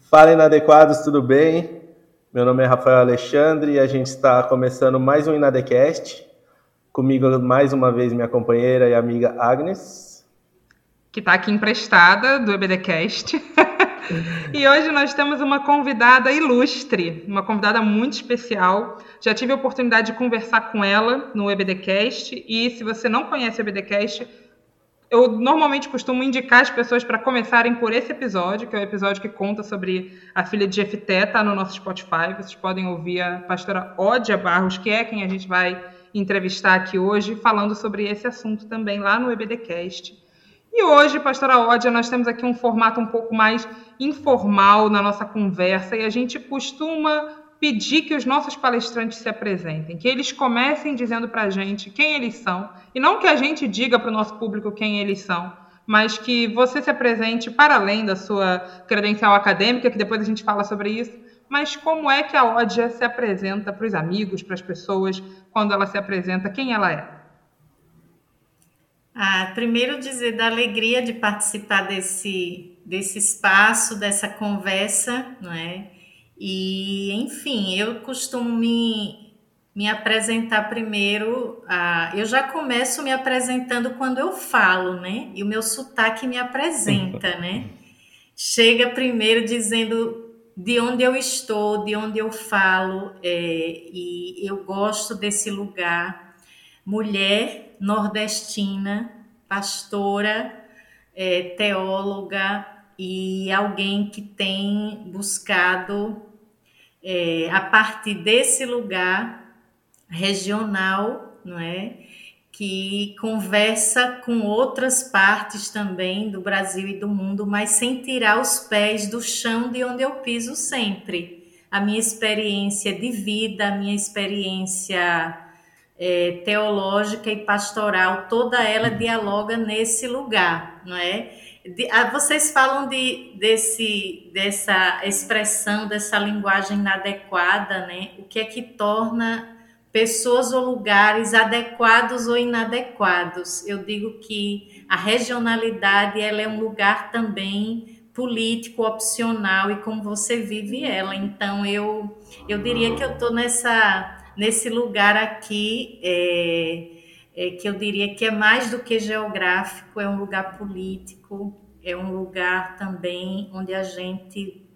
Fala Inadequados, tudo bem? Meu nome é Rafael Alexandre e a gente está começando mais um Inadecast. Comigo mais uma vez minha companheira e amiga Agnes. Que está aqui emprestada do EBDcast. e hoje nós temos uma convidada ilustre, uma convidada muito especial. Já tive a oportunidade de conversar com ela no EBDcast e se você não conhece o EBDcast, eu normalmente costumo indicar as pessoas para começarem por esse episódio, que é o episódio que conta sobre a filha de Jefté, tá no nosso Spotify. Vocês podem ouvir a pastora Ódia Barros, que é quem a gente vai entrevistar aqui hoje, falando sobre esse assunto também lá no EBDcast. E hoje, pastora Ódia, nós temos aqui um formato um pouco mais informal na nossa conversa e a gente costuma pedir que os nossos palestrantes se apresentem, que eles comecem dizendo para a gente quem eles são, e não que a gente diga para o nosso público quem eles são, mas que você se apresente para além da sua credencial acadêmica, que depois a gente fala sobre isso, mas como é que a Ódia se apresenta para os amigos, para as pessoas, quando ela se apresenta, quem ela é? Ah, primeiro dizer da alegria de participar desse, desse espaço, dessa conversa, não é? E, enfim, eu costumo me, me apresentar primeiro. Ah, eu já começo me apresentando quando eu falo, né? E o meu sotaque me apresenta, né? Chega primeiro dizendo de onde eu estou, de onde eu falo, é, e eu gosto desse lugar. Mulher nordestina, pastora, é, teóloga e alguém que tem buscado é, a partir desse lugar regional, não é? Que conversa com outras partes também do Brasil e do mundo, mas sem tirar os pés do chão de onde eu piso sempre. A minha experiência de vida, a minha experiência é, teológica e pastoral, toda ela dialoga nesse lugar, não é? De, ah, vocês falam de, desse, dessa expressão, dessa linguagem inadequada, né? O que é que torna pessoas ou lugares adequados ou inadequados? Eu digo que a regionalidade ela é um lugar também político opcional e como você vive ela. Então eu eu diria que eu estou nessa nesse lugar aqui. É, é, que eu diria que é mais do que geográfico, é um lugar político, é um lugar também onde a gente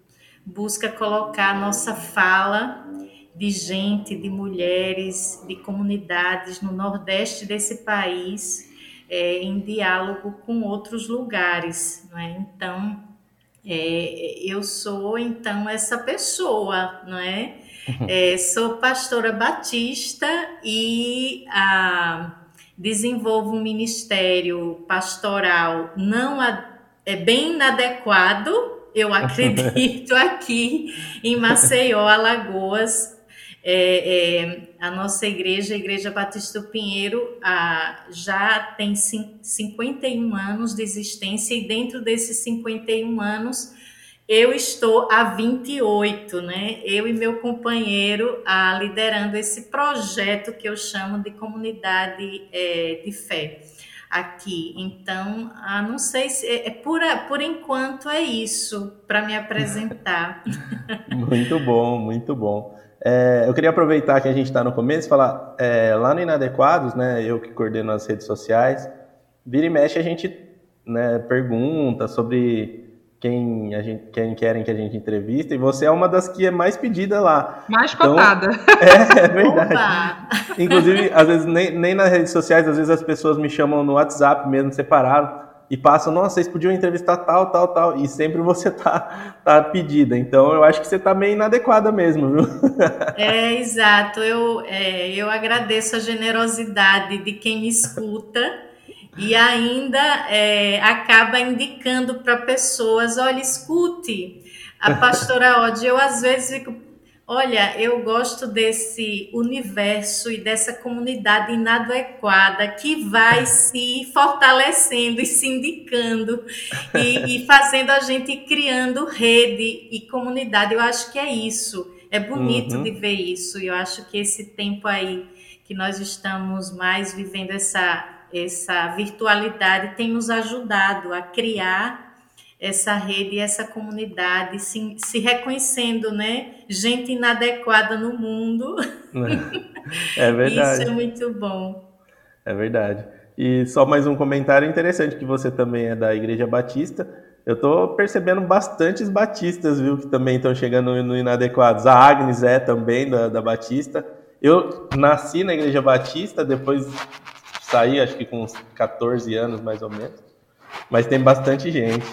busca colocar a nossa fala de gente, de mulheres, de comunidades no nordeste desse país é, em diálogo com outros lugares, não é? Então, é, eu sou então essa pessoa, não é? é sou pastora batista e a desenvolvo um ministério pastoral não é bem inadequado, eu acredito, aqui em Maceió, Alagoas. É, é, a nossa igreja, a Igreja Batista do Pinheiro, a, já tem 51 anos de existência e dentro desses 51 anos eu estou há 28, né? Eu e meu companheiro a, liderando esse projeto que eu chamo de comunidade é, de fé aqui. Então, ah, não sei se é, é por, por enquanto é isso para me apresentar. muito bom, muito bom. É, eu queria aproveitar que a gente está no começo e falar é, lá no Inadequados, né? Eu que coordeno as redes sociais, vira e mexe a gente né, pergunta sobre quem, a gente, quem querem que a gente entrevista, e você é uma das que é mais pedida lá. Mais então, cotada. É, é verdade. Opa. Inclusive, às vezes, nem, nem nas redes sociais, às vezes as pessoas me chamam no WhatsApp mesmo, separado, e passam, nossa, vocês podiam entrevistar tal, tal, tal, e sempre você tá, tá pedida. Então, eu acho que você tá meio inadequada mesmo, viu? É, exato. Eu, é, eu agradeço a generosidade de quem me escuta, e ainda é, acaba indicando para pessoas: olha, escute, a pastora Ode, eu às vezes fico, olha, eu gosto desse universo e dessa comunidade inadequada que vai se fortalecendo e se indicando e, e fazendo a gente criando rede e comunidade. Eu acho que é isso. É bonito uhum. de ver isso. Eu acho que esse tempo aí que nós estamos mais vivendo essa essa virtualidade tem nos ajudado a criar essa rede e essa comunidade, se, se reconhecendo, né? Gente inadequada no mundo. É verdade. Isso é muito bom. É verdade. E só mais um comentário interessante, que você também é da Igreja Batista. Eu estou percebendo bastantes batistas, viu, que também estão chegando no Inadequados. A Agnes é também da, da Batista. Eu nasci na Igreja Batista, depois saí, acho que com uns 14 anos, mais ou menos. Mas tem bastante gente.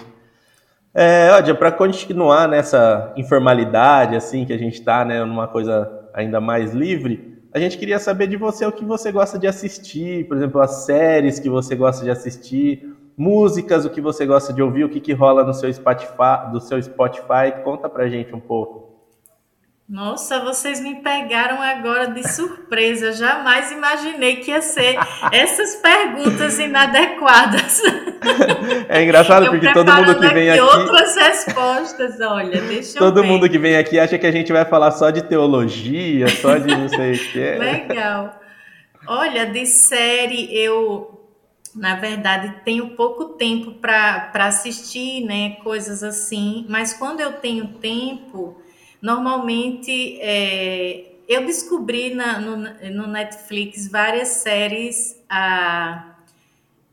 É, olha, para continuar nessa informalidade, assim, que a gente está, né, numa coisa ainda mais livre, a gente queria saber de você o que você gosta de assistir, por exemplo, as séries que você gosta de assistir, músicas, o que você gosta de ouvir, o que, que rola no seu Spotify, do seu Spotify. Conta pra gente um pouco. Nossa, vocês me pegaram agora de surpresa. Jamais imaginei que ia ser essas perguntas inadequadas. É engraçado porque todo mundo que vem aqui. outras respostas, olha, deixa Todo ver. mundo que vem aqui acha que a gente vai falar só de teologia, só de não sei o quê. Legal. Olha, de série eu na verdade, tenho pouco tempo para assistir, né, coisas assim, mas quando eu tenho tempo, normalmente é, eu descobri na, no, no, Netflix várias séries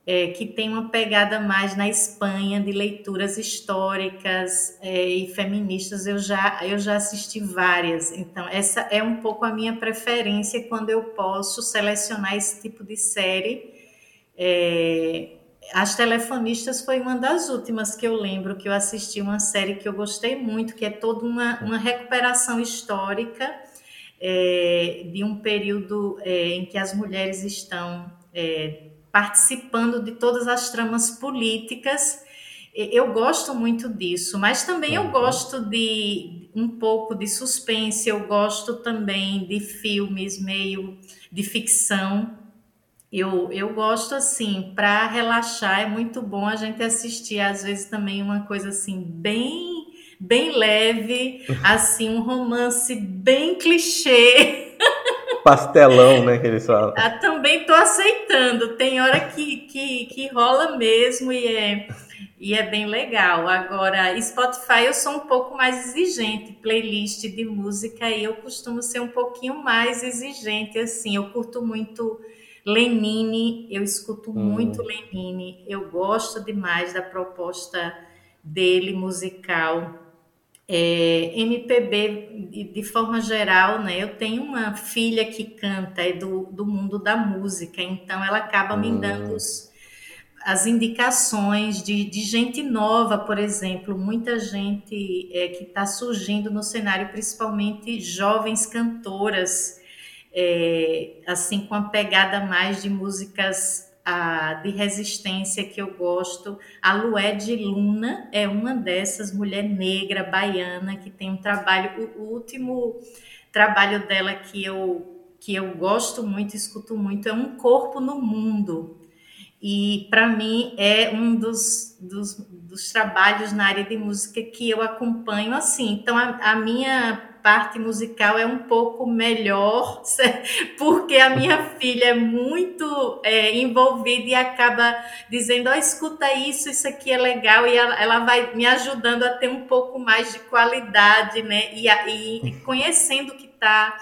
é, que tem uma pegada mais na Espanha, de leituras históricas é, e feministas, eu já, eu já assisti várias, então essa é um pouco a minha preferência quando eu posso selecionar esse tipo de série, é, As Telefonistas foi uma das últimas que eu lembro que eu assisti uma série que eu gostei muito, que é toda uma, uma recuperação histórica é, de um período é, em que as mulheres estão é, participando de todas as tramas políticas. Eu gosto muito disso, mas também eu gosto de um pouco de suspense, eu gosto também de filmes meio de ficção, eu, eu gosto assim, para relaxar é muito bom a gente assistir às vezes também uma coisa assim bem bem leve, assim um romance bem clichê. Pastelão, né, que eles falam. Ah, também tô aceitando. Tem hora que, que, que rola mesmo e é e é bem legal. Agora, Spotify eu sou um pouco mais exigente, playlist de música e eu costumo ser um pouquinho mais exigente assim. Eu curto muito Lenine, eu escuto hum. muito Lenine, eu gosto demais da proposta dele musical. É, MPB, de, forma geral, né? Eu tenho uma filha que canta, é do, do mundo da música, então ela acaba hum. me dando os, as indicações de, de, gente nova, por exemplo, muita gente é, que está surgindo no cenário, principalmente jovens cantoras é, assim com a pegada mais de músicas a, de resistência que eu gosto. A Lued Luna é uma dessas, mulher negra, baiana, que tem um trabalho, o, o último trabalho dela que eu, que eu gosto muito, escuto muito, é Um Corpo no Mundo. E para mim é um dos, dos, dos, trabalhos na área de música que eu acompanho assim. Então a, a minha parte musical é um pouco melhor, porque a minha filha é muito é, envolvida e acaba dizendo: oh, escuta isso, isso aqui é legal, e ela, ela, vai me ajudando a ter um pouco mais de qualidade, né? E, e conhecendo o que está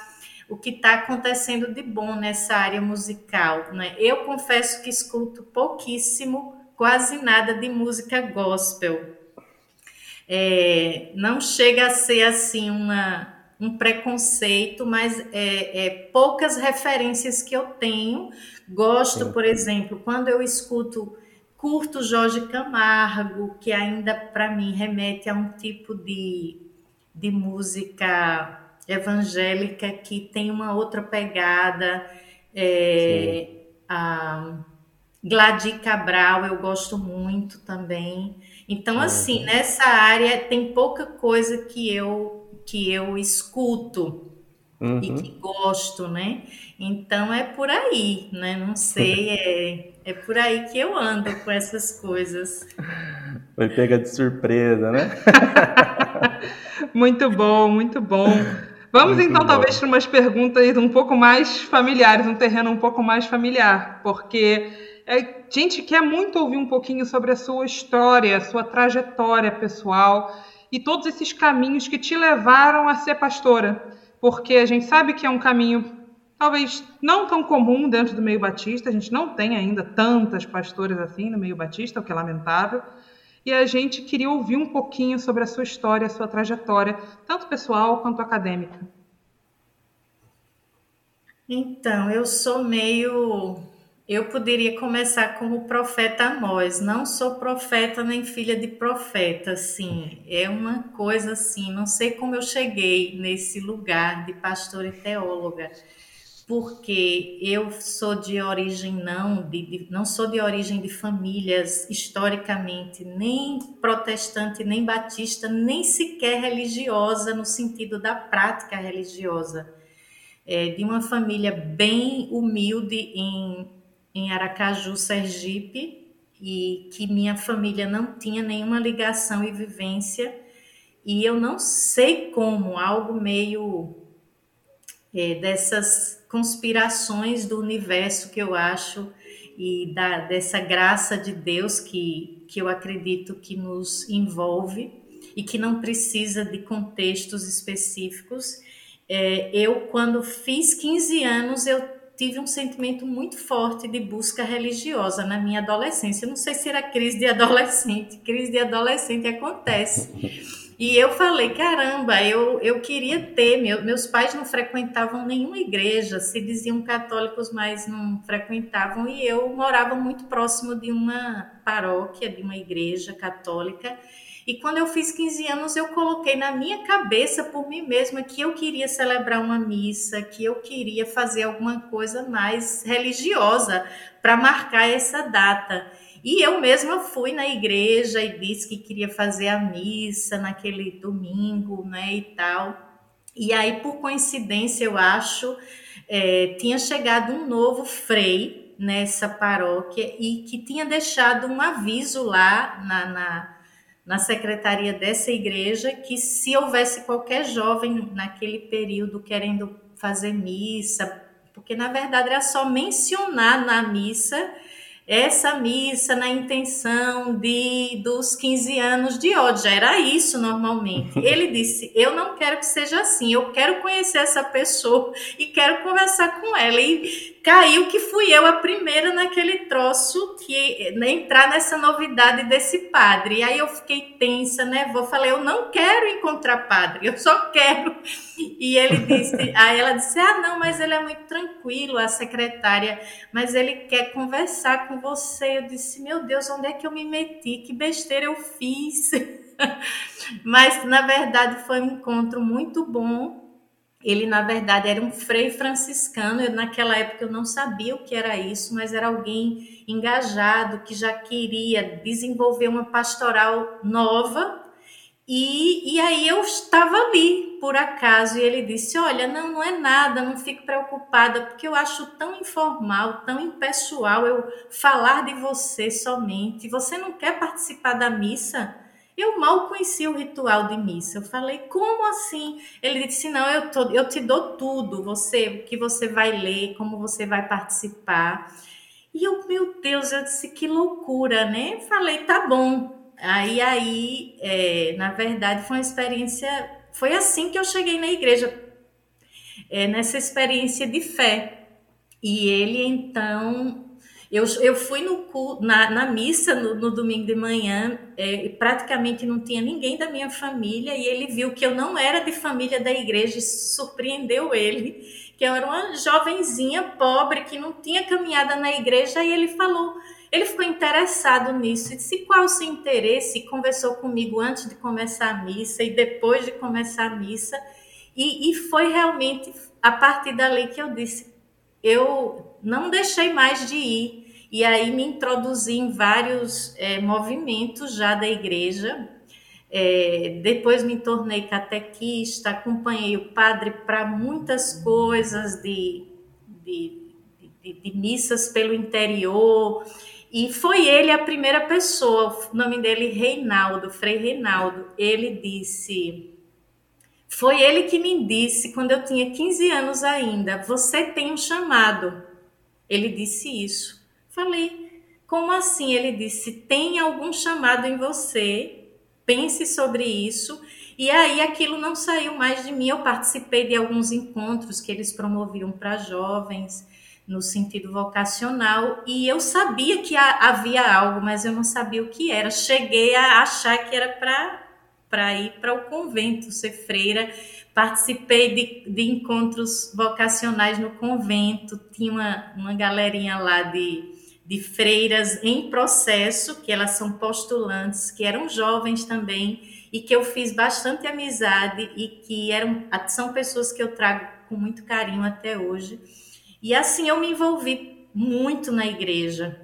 o que está acontecendo de bom nessa área musical. Né? Eu confesso que escuto pouquíssimo, quase nada de música gospel. É, não chega a ser assim uma, um preconceito, mas é, é, poucas referências que eu tenho. Gosto, Sim. por exemplo, quando eu escuto, curto Jorge Camargo, que ainda para mim remete a um tipo de, de música evangélica que tem uma outra pegada. É, a Gladys Cabral eu gosto muito também. Então, uhum. assim, nessa área tem pouca coisa que eu que eu escuto uhum. e que gosto, né? Então é por aí, né? Não sei, é, é por aí que eu ando com essas coisas. Foi pega de surpresa, né? muito bom, muito bom. Vamos muito então, bom. talvez, para umas perguntas um pouco mais familiares, um terreno um pouco mais familiar, porque a gente quer muito ouvir um pouquinho sobre a sua história, a sua trajetória pessoal e todos esses caminhos que te levaram a ser pastora, porque a gente sabe que é um caminho talvez não tão comum dentro do meio batista, a gente não tem ainda tantas pastoras assim no meio batista, o que é lamentável. E a gente queria ouvir um pouquinho sobre a sua história, a sua trajetória, tanto pessoal quanto acadêmica. Então, eu sou meio. Eu poderia começar como profeta Amós. Não sou profeta nem filha de profeta, assim. É uma coisa assim. Não sei como eu cheguei nesse lugar de pastora e teóloga porque eu sou de origem não, de, de, não sou de origem de famílias historicamente nem protestante, nem batista, nem sequer religiosa no sentido da prática religiosa. É, de uma família bem humilde em, em Aracaju, Sergipe, e que minha família não tinha nenhuma ligação e vivência, e eu não sei como, algo meio é, dessas conspirações do universo que eu acho e da, dessa graça de Deus que, que eu acredito que nos envolve e que não precisa de contextos específicos. É, eu, quando fiz 15 anos, eu tive um sentimento muito forte de busca religiosa na minha adolescência. Eu não sei se era crise de adolescente, crise de adolescente acontece. E eu falei, caramba, eu, eu queria ter. Meu, meus pais não frequentavam nenhuma igreja, se diziam católicos, mas não frequentavam. E eu morava muito próximo de uma paróquia, de uma igreja católica. E quando eu fiz 15 anos, eu coloquei na minha cabeça por mim mesma que eu queria celebrar uma missa, que eu queria fazer alguma coisa mais religiosa para marcar essa data. E eu mesma fui na igreja e disse que queria fazer a missa naquele domingo, né, e tal. E aí, por coincidência, eu acho, é, tinha chegado um novo frei nessa paróquia e que tinha deixado um aviso lá na, na, na secretaria dessa igreja que se houvesse qualquer jovem naquele período querendo fazer missa, porque na verdade era só mencionar na missa essa missa na intenção de dos 15 anos de ódio. Já era isso normalmente. Ele disse: Eu não quero que seja assim, eu quero conhecer essa pessoa e quero conversar com ela. E caiu que fui eu a primeira naquele troço que né, entrar nessa novidade desse padre. E aí eu fiquei tensa, né? Vou falei, eu não quero encontrar padre, eu só quero. E ele disse, aí ela disse: "Ah, não, mas ele é muito tranquilo, a secretária, mas ele quer conversar com você". Eu disse: "Meu Deus, onde é que eu me meti? Que besteira eu fiz?" mas na verdade foi um encontro muito bom ele, na verdade, era um frei franciscano. Eu, naquela época eu não sabia o que era isso, mas era alguém engajado que já queria desenvolver uma pastoral nova. E, e aí eu estava ali, por acaso, e ele disse: Olha, não, não é nada, não fique preocupada, porque eu acho tão informal, tão impessoal eu falar de você somente. Você não quer participar da missa? Eu mal conhecia o ritual de missa. Eu falei, como assim? Ele disse, não, eu, tô, eu te dou tudo, você, o que você vai ler, como você vai participar. E eu, meu Deus, eu disse, que loucura, né? Falei, tá bom. Aí, aí, é, na verdade, foi uma experiência, foi assim que eu cheguei na igreja, é, nessa experiência de fé. E ele, então, eu, eu fui no, na, na missa no, no, domingo de manhã, é, praticamente não tinha ninguém da minha família, e ele viu que eu não era de família da igreja, e surpreendeu ele, que eu era uma jovenzinha pobre que não tinha caminhada na igreja, e ele falou. Ele ficou interessado nisso e disse qual o seu interesse, e conversou comigo antes de começar a missa e depois de começar a missa. E, e foi realmente a partir dali que eu disse: eu não deixei mais de ir e aí me introduzi em vários é, movimentos já da igreja. É, depois me tornei catequista, acompanhei o padre para muitas coisas de, de, de, de, missas pelo interior. E foi ele a primeira pessoa, o nome dele Reinaldo, Frei Reinaldo. Ele disse, foi ele que me disse, quando eu tinha 15 anos ainda, você tem um chamado. Ele disse isso. Falei, Como assim? Ele disse: tem algum chamado em você, pense sobre isso. E aí aquilo não saiu mais de mim. Eu participei de alguns encontros que eles promoviam para jovens no sentido vocacional e eu sabia que havia algo, mas eu não sabia o que era. Cheguei a achar que era para ir para o convento, ser freira. Participei de, de encontros vocacionais no convento, tinha uma, uma galerinha lá de, de freiras em processo, que elas são postulantes, que eram jovens também, e que eu fiz bastante amizade e que eram, são pessoas que eu trago com muito carinho até hoje. E assim eu me envolvi muito na igreja.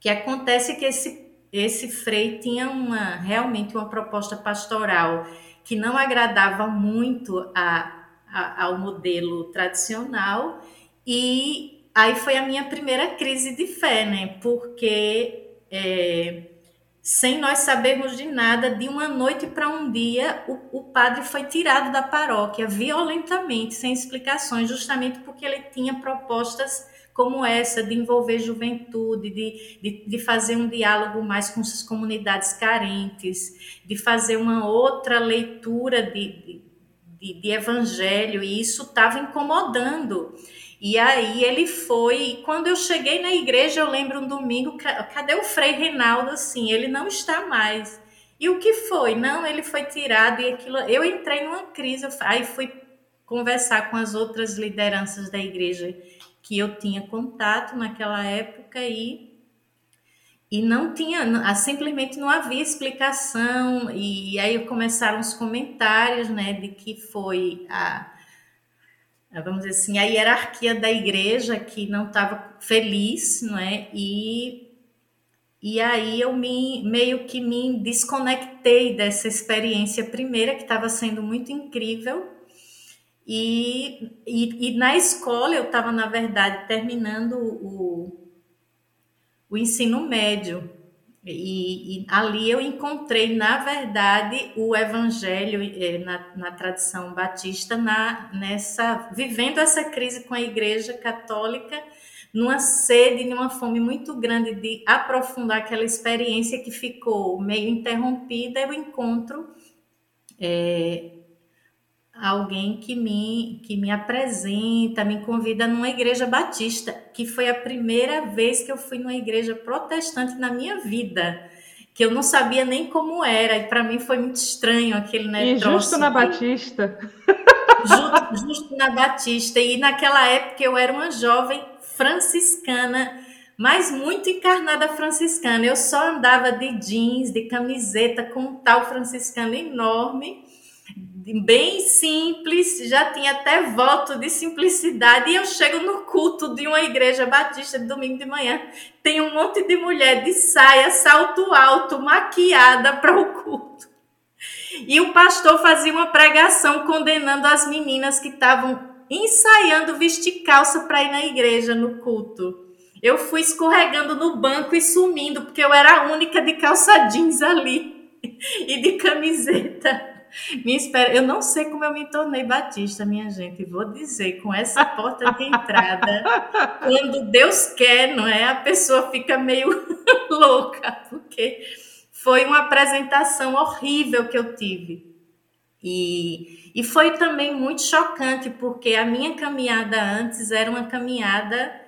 Que acontece que esse esse frei tinha uma realmente uma proposta pastoral que não agradava muito a, a, ao modelo tradicional e aí foi a minha primeira crise de fé, né? Porque é, sem nós sabermos de nada, de uma noite para um dia, o, o, padre foi tirado da paróquia violentamente, sem explicações, justamente porque ele tinha propostas como essa de envolver juventude, de, de, de, fazer um diálogo mais com as comunidades carentes, de fazer uma outra leitura de, de, de evangelho, e isso estava incomodando. E aí ele foi, e quando eu cheguei na igreja, eu lembro um domingo, cadê o Frei Reinaldo? Assim, ele não está mais. E o que foi? Não, ele foi tirado e aquilo. Eu entrei numa crise, aí fui conversar com as outras lideranças da igreja que eu tinha contato naquela época e e não tinha, simplesmente não havia explicação e aí começaram os comentários, né, de que foi a, vamos dizer assim, a hierarquia da igreja que não estava feliz, não é? E e aí eu me meio que me desconectei dessa experiência primeira que estava sendo muito incrível e, e, e na escola eu estava, na verdade, terminando o, o ensino médio. E, e, ali eu encontrei, na verdade, o evangelho eh, na, na tradição batista, na, nessa vivendo essa crise com a igreja católica, numa sede, numa fome muito grande de aprofundar aquela experiência que ficou meio interrompida, eu encontro é, alguém que me, que me apresenta, me convida numa igreja batista, que foi a primeira vez que eu fui numa igreja protestante na minha vida, que eu não sabia nem como era, e para mim foi muito estranho aquele né, E justo na Batista. Justo, justo na Batista, e naquela época eu era uma jovem franciscana, mas muito encarnada franciscana. Eu só andava de jeans, de camiseta com um tal franciscano enorme, bem simples, já tinha até voto de simplicidade. E eu chego no culto de uma igreja batista de domingo de manhã, tem um monte de mulher de saia, salto alto, maquiada para o culto. E o pastor fazia uma pregação condenando as meninas que estavam ensaiando vestir calça para ir na igreja no culto. Eu fui escorregando no banco e sumindo, porque eu era a única de calça jeans ali e de camiseta. Me espera, eu não sei como eu me tornei batista, minha gente. Vou dizer, com essa porta de entrada, quando Deus quer, não é? A pessoa fica meio louca, porque foi uma apresentação horrível que eu tive. E, e foi também muito chocante, porque a minha caminhada antes era uma caminhada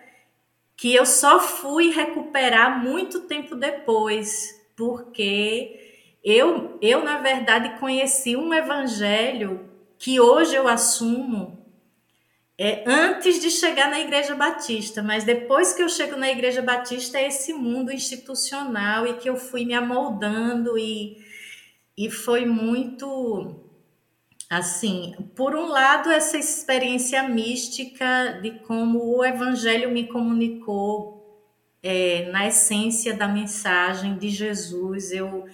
que eu só fui recuperar muito tempo depois, porque eu, eu, na verdade, conheci um evangelho que hoje eu assumo é, antes de chegar na Igreja Batista, mas depois que eu chego na Igreja Batista é esse mundo institucional e que eu fui me amoldando e, e foi muito assim, por um lado essa experiência mística de como o Evangelho me comunicou é, na essência da mensagem de Jesus, eu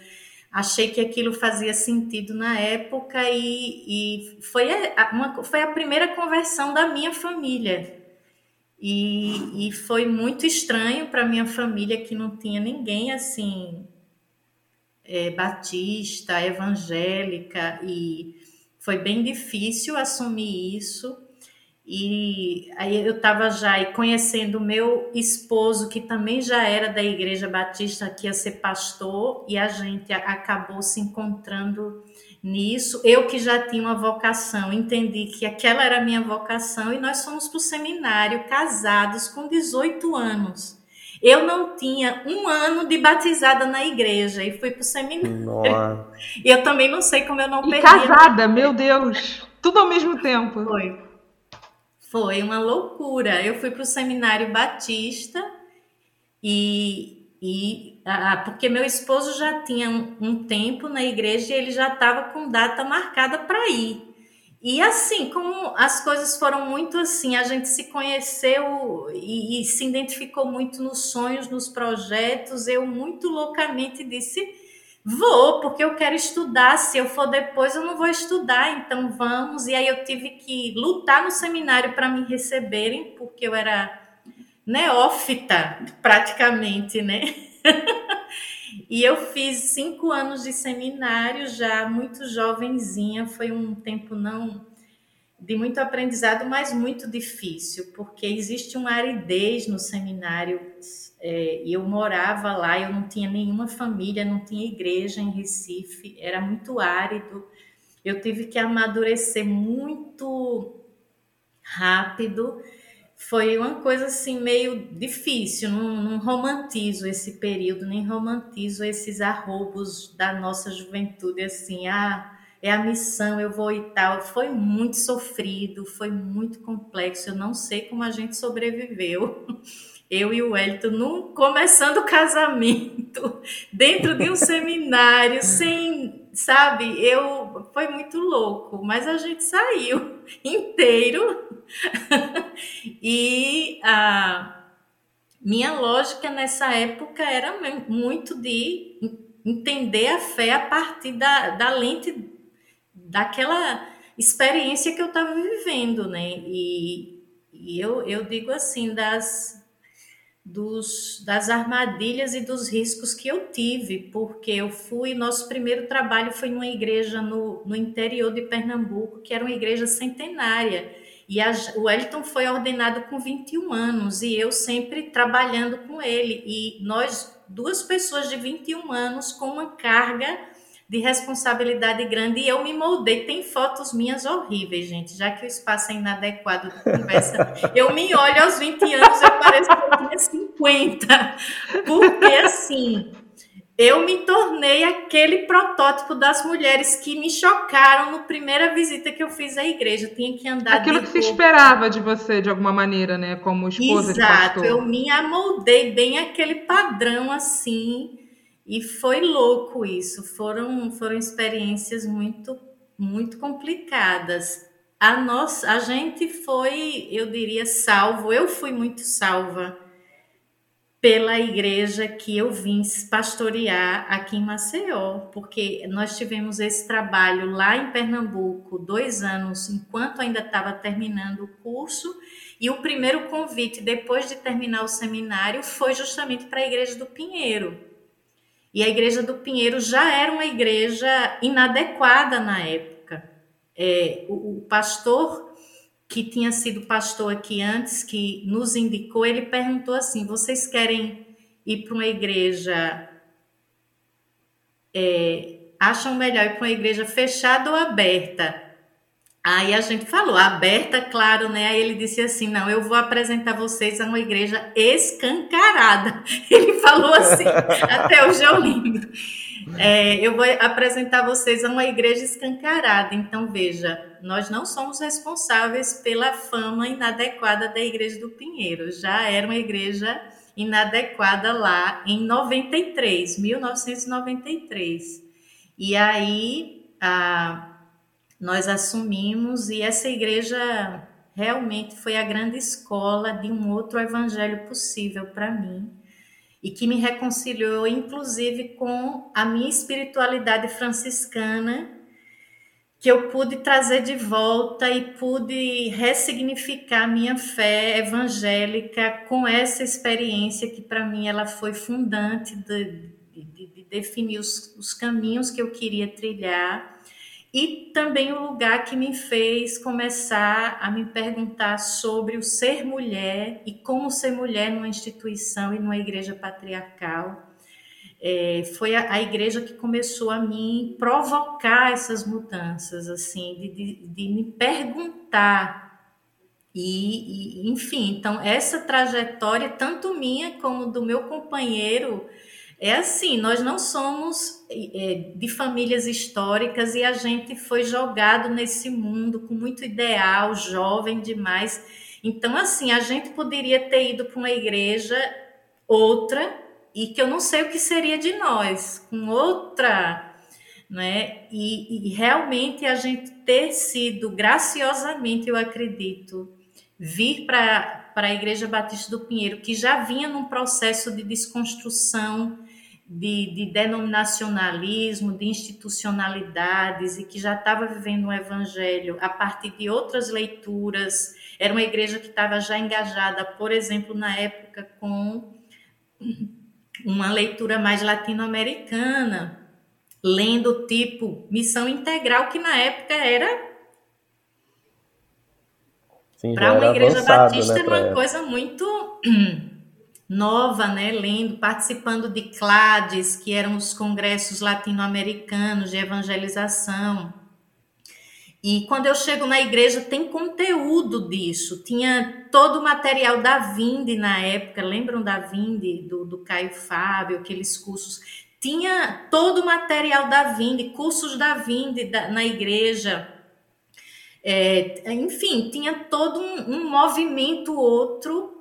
achei que aquilo fazia sentido na época e, e foi, a, uma, foi a primeira conversão da minha família. E, e foi muito estranho para minha família que não tinha ninguém assim é, batista, evangélica e foi bem difícil assumir isso. E aí eu estava já conhecendo meu esposo, que também já era da Igreja Batista, que ia ser pastor, e a gente acabou se encontrando nisso. Eu que já tinha uma vocação, entendi que aquela era a minha vocação, e nós fomos para o seminário, casados com 18 anos. Eu não tinha um ano de batizada na igreja e fui para o seminário. Nossa. E eu também não sei como eu não e perdi. Casada, meu Deus! Tudo ao mesmo tempo. Foi. Foi uma loucura. Eu fui para o seminário batista e, e porque meu esposo já tinha um, um tempo na igreja e ele já estava com data marcada para ir. E assim, como as coisas foram muito assim, a gente se conheceu e, e, se identificou muito nos sonhos, nos projetos, eu muito loucamente disse: Vou, porque eu quero estudar. Se eu for depois, eu não vou estudar, então vamos. E aí eu tive que lutar no seminário para me receberem, porque eu era neófita, praticamente, né? e eu fiz cinco anos de seminário já muito jovenzinha. Foi um tempo não de muito aprendizado, mas muito difícil, porque existe uma aridez no seminário é, eu morava lá, eu não tinha nenhuma família, não tinha igreja em Recife, era muito árido. Eu tive que amadurecer muito rápido. Foi uma coisa assim meio difícil, não, não romantizo esse período, nem romantizo esses arrobos da nossa juventude, assim, ah, é a missão, eu vou e tal. Foi muito sofrido, foi muito complexo, eu não sei como a gente sobreviveu. eu e o Wellington num, começando o casamento dentro de um seminário sem sabe eu foi muito louco mas a gente saiu inteiro. E a minha lógica nessa época era muito de entender a fé a partir da, da lente daquela experiência que eu estava vivendo né? E, e eu, eu digo assim das dos, das armadilhas e dos riscos que eu tive, porque eu fui, nosso primeiro trabalho foi numa igreja no, no interior de Pernambuco, que era uma igreja centenária, e a, o Wellington foi ordenado com 21 anos, e eu sempre trabalhando com ele, e nós, duas pessoas de 21 anos, com uma carga de responsabilidade grande e eu me moldei. Tem fotos minhas horríveis, gente, já que o espaço é inadequado de conversa. Eu me olho aos 20 anos, eu pareço que eu tinha 50. Porque assim, eu me tornei aquele protótipo das mulheres que me chocaram no primeira visita que eu fiz à igreja. Eu tinha que andar Aquilo que se esperava de você, de alguma maneira, né? Como esposa Exato, de pastor. Exato, eu me amoldei bem aquele padrão assim e foi louco isso, foram, foram experiências muito, muito complicadas. A, nossa, a gente foi, eu diria, salvo, eu fui muito salva pela igreja que eu vim pastorear aqui em Maceió, porque nós tivemos esse trabalho lá em Pernambuco, dois anos, enquanto ainda estava terminando o curso, e o primeiro convite, depois de terminar o seminário, foi justamente para a Igreja do Pinheiro. E a igreja do Pinheiro já era uma igreja inadequada na época. É, o, o pastor que tinha sido pastor aqui antes, que nos indicou, ele perguntou assim: vocês querem ir para uma igreja? É, acham melhor ir para uma igreja fechada ou aberta? Aí a gente falou, aberta, claro, né? Aí ele disse assim: não, eu vou apresentar vocês a uma igreja escancarada. Ele falou assim, até hoje eu lembro. É, eu vou apresentar vocês a uma igreja escancarada. Então, veja, nós não somos responsáveis pela fama inadequada da igreja do Pinheiro. Já era uma igreja inadequada lá em 93, 1993. E aí, a nós assumimos e essa igreja realmente foi a grande escola de um outro evangelho possível para mim e que me reconciliou inclusive com a minha espiritualidade franciscana que eu pude trazer de volta e pude ressignificar minha fé evangélica com essa experiência que para mim ela foi fundante de, de, de definir os, os caminhos que eu queria trilhar e também o lugar que me fez começar a me perguntar sobre o ser mulher e como ser mulher numa instituição e numa igreja patriarcal. É, foi a, a, igreja que começou a me provocar essas mudanças, assim, de, de, de me perguntar. E, e, enfim, então, essa trajetória, tanto minha como do meu companheiro, é assim, nós não somos é, de famílias históricas e a gente foi jogado nesse mundo com muito ideal, jovem demais. Então, assim, a gente poderia ter ido para uma igreja outra e que eu não sei o que seria de nós, com outra, né? E, e realmente a gente ter sido graciosamente, eu acredito, vir para para a Igreja Batista do Pinheiro, que já vinha num processo de desconstrução de, de denominacionalismo, de institucionalidades e que já estava vivendo um evangelho a partir de outras leituras. Era uma igreja que estava já engajada, por exemplo, na época com uma leitura mais latino-americana, lendo tipo missão integral, que na época era para uma igreja avançado, batista né, era uma coisa muito nova, né, lendo, participando de CLADES, que eram os congressos latino-americanos de evangelização. E quando eu chego na igreja, tem conteúdo disso. Tinha todo o material da Vinde na época, lembram da Vinde, do, do Caio Fábio, aqueles cursos. Tinha todo o material da Vinde, cursos da Vinde na igreja. É, enfim, tinha todo um, um movimento outro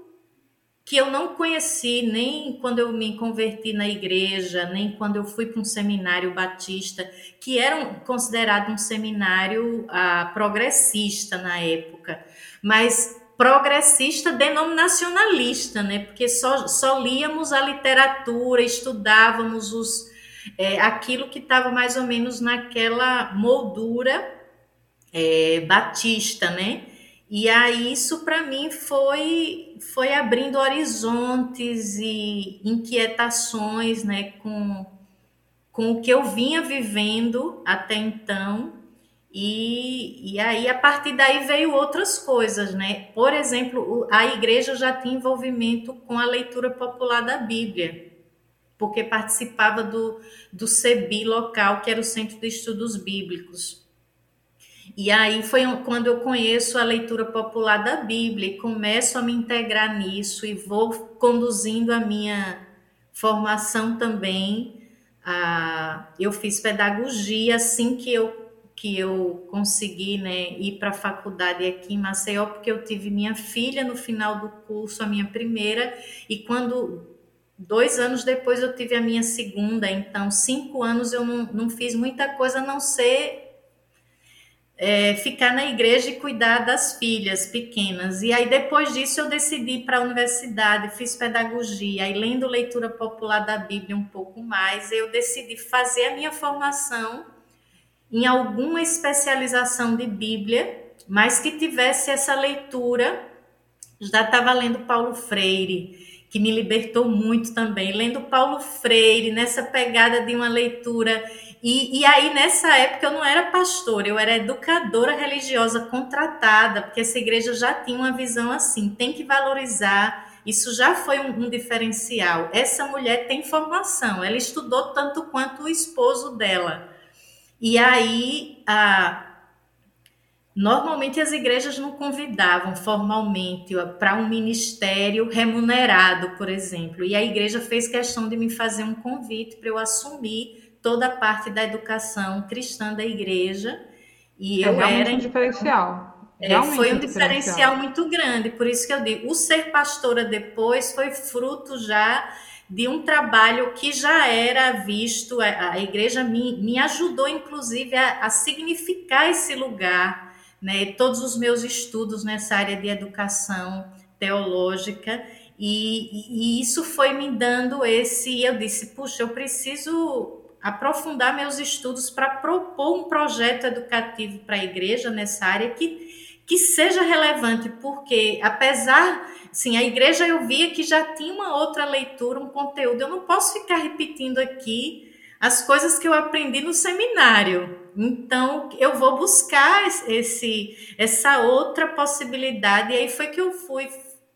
que eu não conheci nem quando eu me converti na igreja, nem quando eu fui para um seminário batista, que era um, considerado um seminário ah, progressista na época, mas progressista denominacionalista, né? Porque só, só líamos a literatura, estudávamos os, é, aquilo que estava mais ou menos naquela moldura é, batista, né? E aí isso para mim foi foi abrindo horizontes e inquietações, né, com com o que eu vinha vivendo até então. E, e aí, a partir daí, veio outras coisas, né? Por exemplo, a igreja já tinha envolvimento com a leitura popular da Bíblia, porque participava do, do CEBI local, que era o Centro de Estudos Bíblicos. E aí foi quando eu conheço a leitura popular da Bíblia e começo a me integrar nisso e vou conduzindo a minha formação também. Ah, eu fiz pedagogia assim que eu que eu consegui né, ir para a faculdade aqui em Maceió, porque eu tive minha filha no final do curso, a minha primeira, e quando dois anos depois eu tive a minha segunda, então cinco anos eu não, não fiz muita coisa a não ser é, ficar na igreja e cuidar das filhas pequenas. E aí, depois disso, eu decidi para a universidade, fiz pedagogia, e lendo leitura popular da Bíblia um pouco mais, eu decidi fazer a minha formação em alguma especialização de Bíblia, mas que tivesse essa leitura. Já estava lendo Paulo Freire, que me libertou muito também, lendo Paulo Freire, nessa pegada de uma leitura e, e aí, nessa época, eu não era pastora, eu era educadora religiosa contratada, porque essa igreja já tinha uma visão assim: tem que valorizar. Isso já foi um, um diferencial. Essa mulher tem formação, ela estudou tanto quanto o esposo dela. E aí, a, Normalmente as igrejas não convidavam formalmente para um ministério remunerado, por exemplo. E a igreja fez questão de me fazer um convite para eu assumir toda a parte da educação cristã da igreja. E é eu era um diferencial. É, foi um diferencial muito grande, por isso que eu digo, o ser pastora depois foi fruto já de um trabalho que já era visto, a, a igreja me, me ajudou, inclusive, a, a significar esse lugar, né? Todos os meus estudos nessa área de educação teológica, e, e isso foi me dando esse. Eu disse, puxa, eu preciso aprofundar meus estudos para propor um projeto educativo para a igreja nessa área que, que seja relevante, porque apesar, sim, a igreja eu via que já tinha uma outra leitura, um conteúdo, eu não posso ficar repetindo aqui as coisas que eu aprendi no seminário. Então, eu vou buscar esse, essa outra possibilidade. E aí foi que eu fui,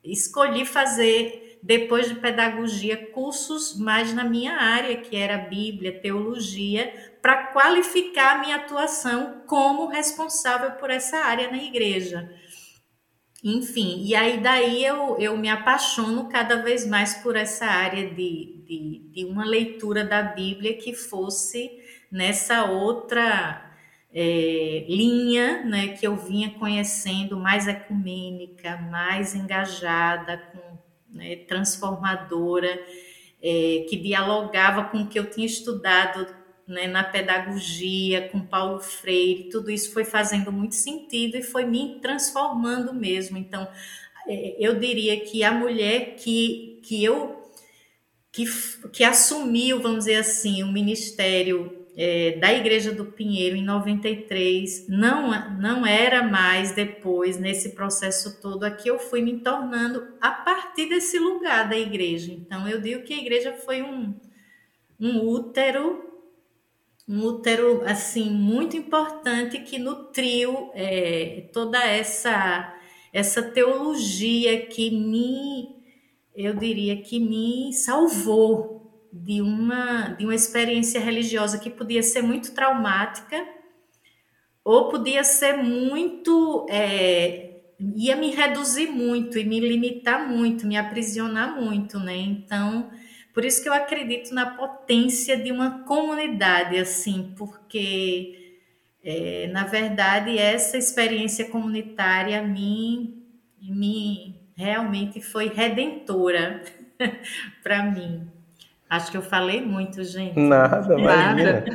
escolhi fazer, depois de pedagogia, cursos mais na minha área, que era Bíblia, teologia, para qualificar a minha atuação como responsável por essa área na igreja. Enfim, e aí daí eu, eu me apaixono cada vez mais por essa área de, de, de uma leitura da Bíblia que fosse nessa outra é, linha né, que eu vinha conhecendo, mais ecumênica, mais engajada, com, né, transformadora, é, que dialogava com o que eu tinha estudado né, na pedagogia, com Paulo Freire, tudo isso foi fazendo muito sentido e foi me transformando mesmo. Então, é, eu diria que a mulher que, que eu que, que assumiu, vamos dizer assim, o ministério é, da Igreja do Pinheiro em 93, não, não era mais depois, nesse processo todo aqui, eu fui me tornando a partir desse lugar da igreja. Então, eu digo que a igreja foi um, um útero um útero assim muito importante que nutriu é, toda essa essa teologia que me eu diria que me salvou de uma de uma experiência religiosa que podia ser muito traumática ou podia ser muito é, ia me reduzir muito e me limitar muito me aprisionar muito né então por isso que eu acredito na potência de uma comunidade, assim, porque, é, na verdade, essa experiência comunitária me, me realmente foi redentora para mim. Acho que eu falei muito, gente. Nada, Nada.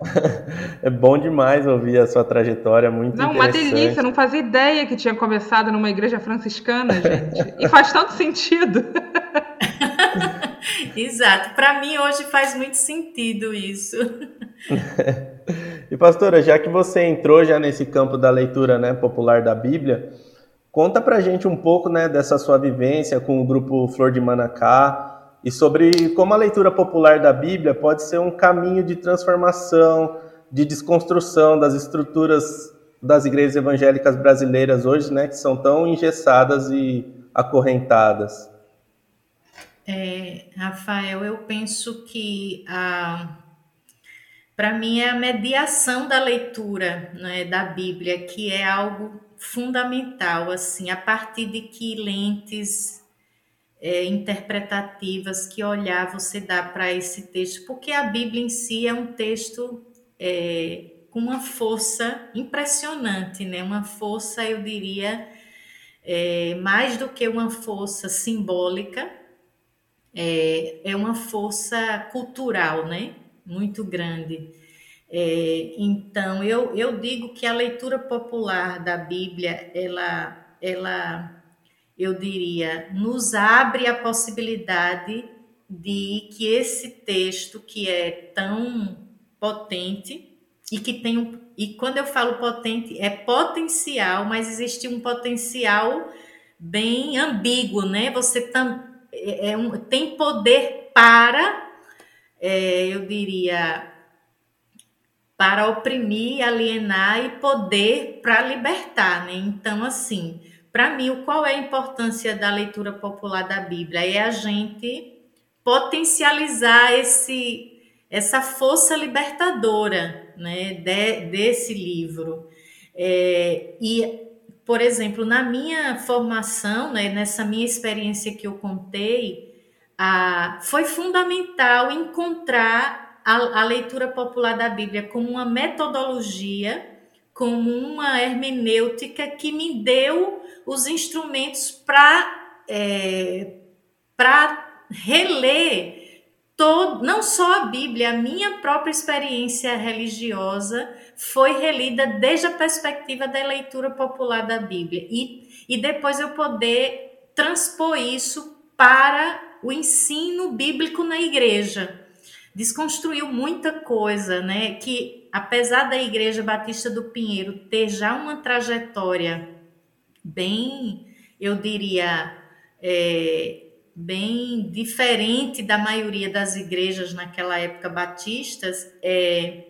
é bom demais ouvir a sua trajetória, muito Não, uma delícia, não fazia ideia que tinha começado numa igreja franciscana, gente. E faz tanto sentido. Exato. Para mim hoje faz muito sentido isso. e pastora, já que você entrou já nesse campo da leitura, né, popular da Bíblia, conta pra gente um pouco, né, dessa sua vivência com o grupo Flor de Manacá e sobre como a leitura popular da Bíblia pode ser um caminho de transformação, de desconstrução das estruturas das igrejas evangélicas brasileiras hoje, né, que são tão engessadas e acorrentadas. É, Rafael, eu penso que a para mim é a mediação da leitura né, da Bíblia, que é algo fundamental, assim, a partir de que lentes é, interpretativas, que olhar você dá para esse texto, porque a Bíblia em si é um texto é, com uma força impressionante, né? Uma força, eu diria, é, mais do que uma força simbólica, é, é uma força cultural, né? Muito grande. É, então, eu, eu digo que a leitura popular da Bíblia, ela, ela, eu diria, nos abre a possibilidade de que esse texto que é tão potente e que tem um, e quando eu falo potente é potencial, mas existe um potencial bem ambíguo, né? Você tam, é, é um, tem poder para, é, eu diria, para oprimir, alienar e poder para libertar, né? Então, assim, para mim, qual é a importância da leitura popular da Bíblia? É a gente potencializar esse essa força libertadora, né, de, desse livro. É, e por exemplo, na minha formação, né, nessa minha experiência que eu contei, a, foi fundamental encontrar a, a leitura popular da Bíblia como uma metodologia, como uma hermenêutica que me deu os instrumentos para é, para reler todo, não só a Bíblia, a minha própria experiência religiosa foi relida desde a perspectiva da leitura popular da Bíblia e, e depois eu poder transpor isso para o ensino bíblico na igreja. Desconstruiu muita coisa, né? Que apesar da Igreja Batista do Pinheiro ter já uma trajetória bem, eu diria, é, bem diferente da maioria das igrejas naquela época batistas, é,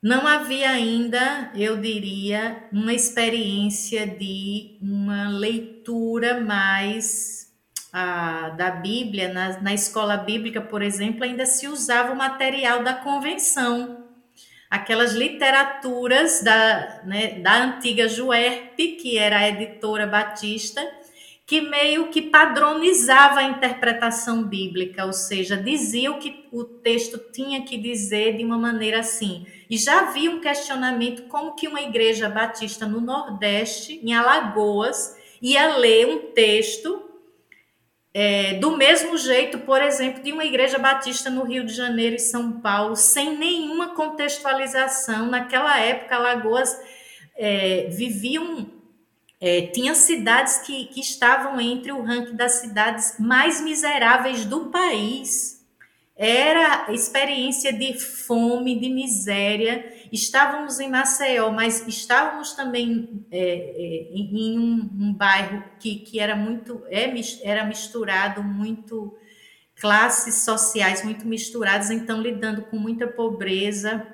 não havia ainda, eu diria, uma experiência de uma leitura mais da Bíblia. Na, na escola bíblica, por exemplo, ainda se usava o material da convenção, aquelas literaturas da, né, da antiga Juerp, que era a editora batista, que meio que padronizava a interpretação bíblica, ou seja, dizia o que o texto tinha que dizer de uma maneira assim. E já havia um questionamento como que uma igreja batista no Nordeste, em Alagoas, ia ler um texto é, do mesmo jeito, por exemplo, de uma igreja batista no Rio de Janeiro e São Paulo, sem nenhuma contextualização. Naquela época, Alagoas é, viviam é, tinha cidades que, que estavam entre o ranking das cidades mais miseráveis do país. Era experiência de fome, de miséria. Estávamos em Maceió, mas estávamos também é, é, em um, um, bairro que, que era muito é, era misturado, muito classes sociais muito misturadas, então lidando com muita pobreza,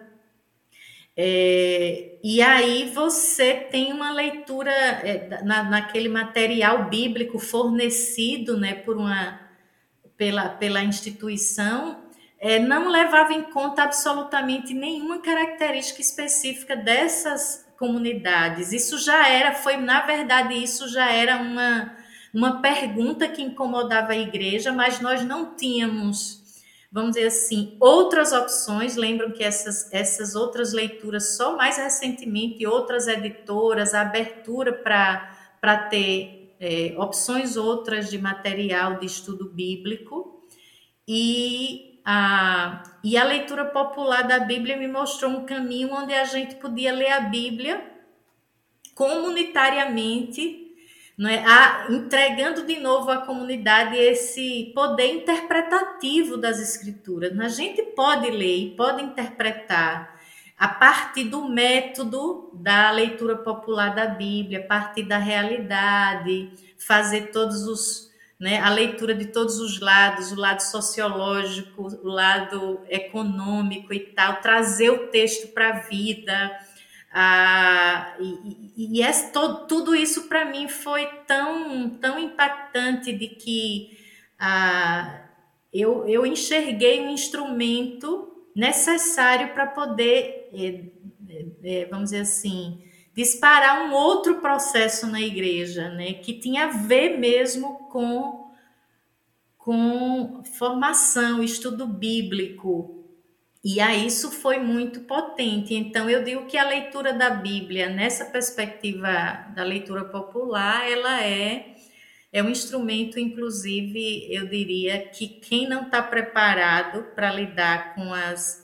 é, e aí você tem uma leitura é, na, naquele material bíblico fornecido né, por uma, pela, pela instituição, é, não levava em conta absolutamente nenhuma característica específica dessas comunidades. Isso já era, foi, na verdade, isso já era uma, uma pergunta que incomodava a igreja, mas nós não tínhamos vamos dizer assim, outras opções. Lembram que essas, essas outras leituras, só mais recentemente, outras editoras, a abertura para ter é, opções outras de material de estudo bíblico. E e a leitura popular da Bíblia me mostrou um caminho onde a gente podia ler a Bíblia comunitariamente não é? A, entregando de novo à comunidade esse poder interpretativo das escrituras. A gente pode ler e pode interpretar a partir do método da leitura popular da Bíblia, a partir da realidade, fazer todos os né, a leitura de todos os lados, o lado sociológico, o lado econômico e tal, trazer o texto para a vida, ah, e, e, e é, tudo isso para mim foi tão, tão impactante de que ah, eu, eu enxerguei um instrumento necessário para poder, é, é, vamos dizer assim, disparar um outro processo na igreja, né, que tinha a ver mesmo com, com formação, estudo bíblico, e aí isso foi muito potente. Então eu digo que a leitura da Bíblia nessa perspectiva da leitura popular, ela é é um instrumento, inclusive, eu diria que quem não está preparado para lidar com as,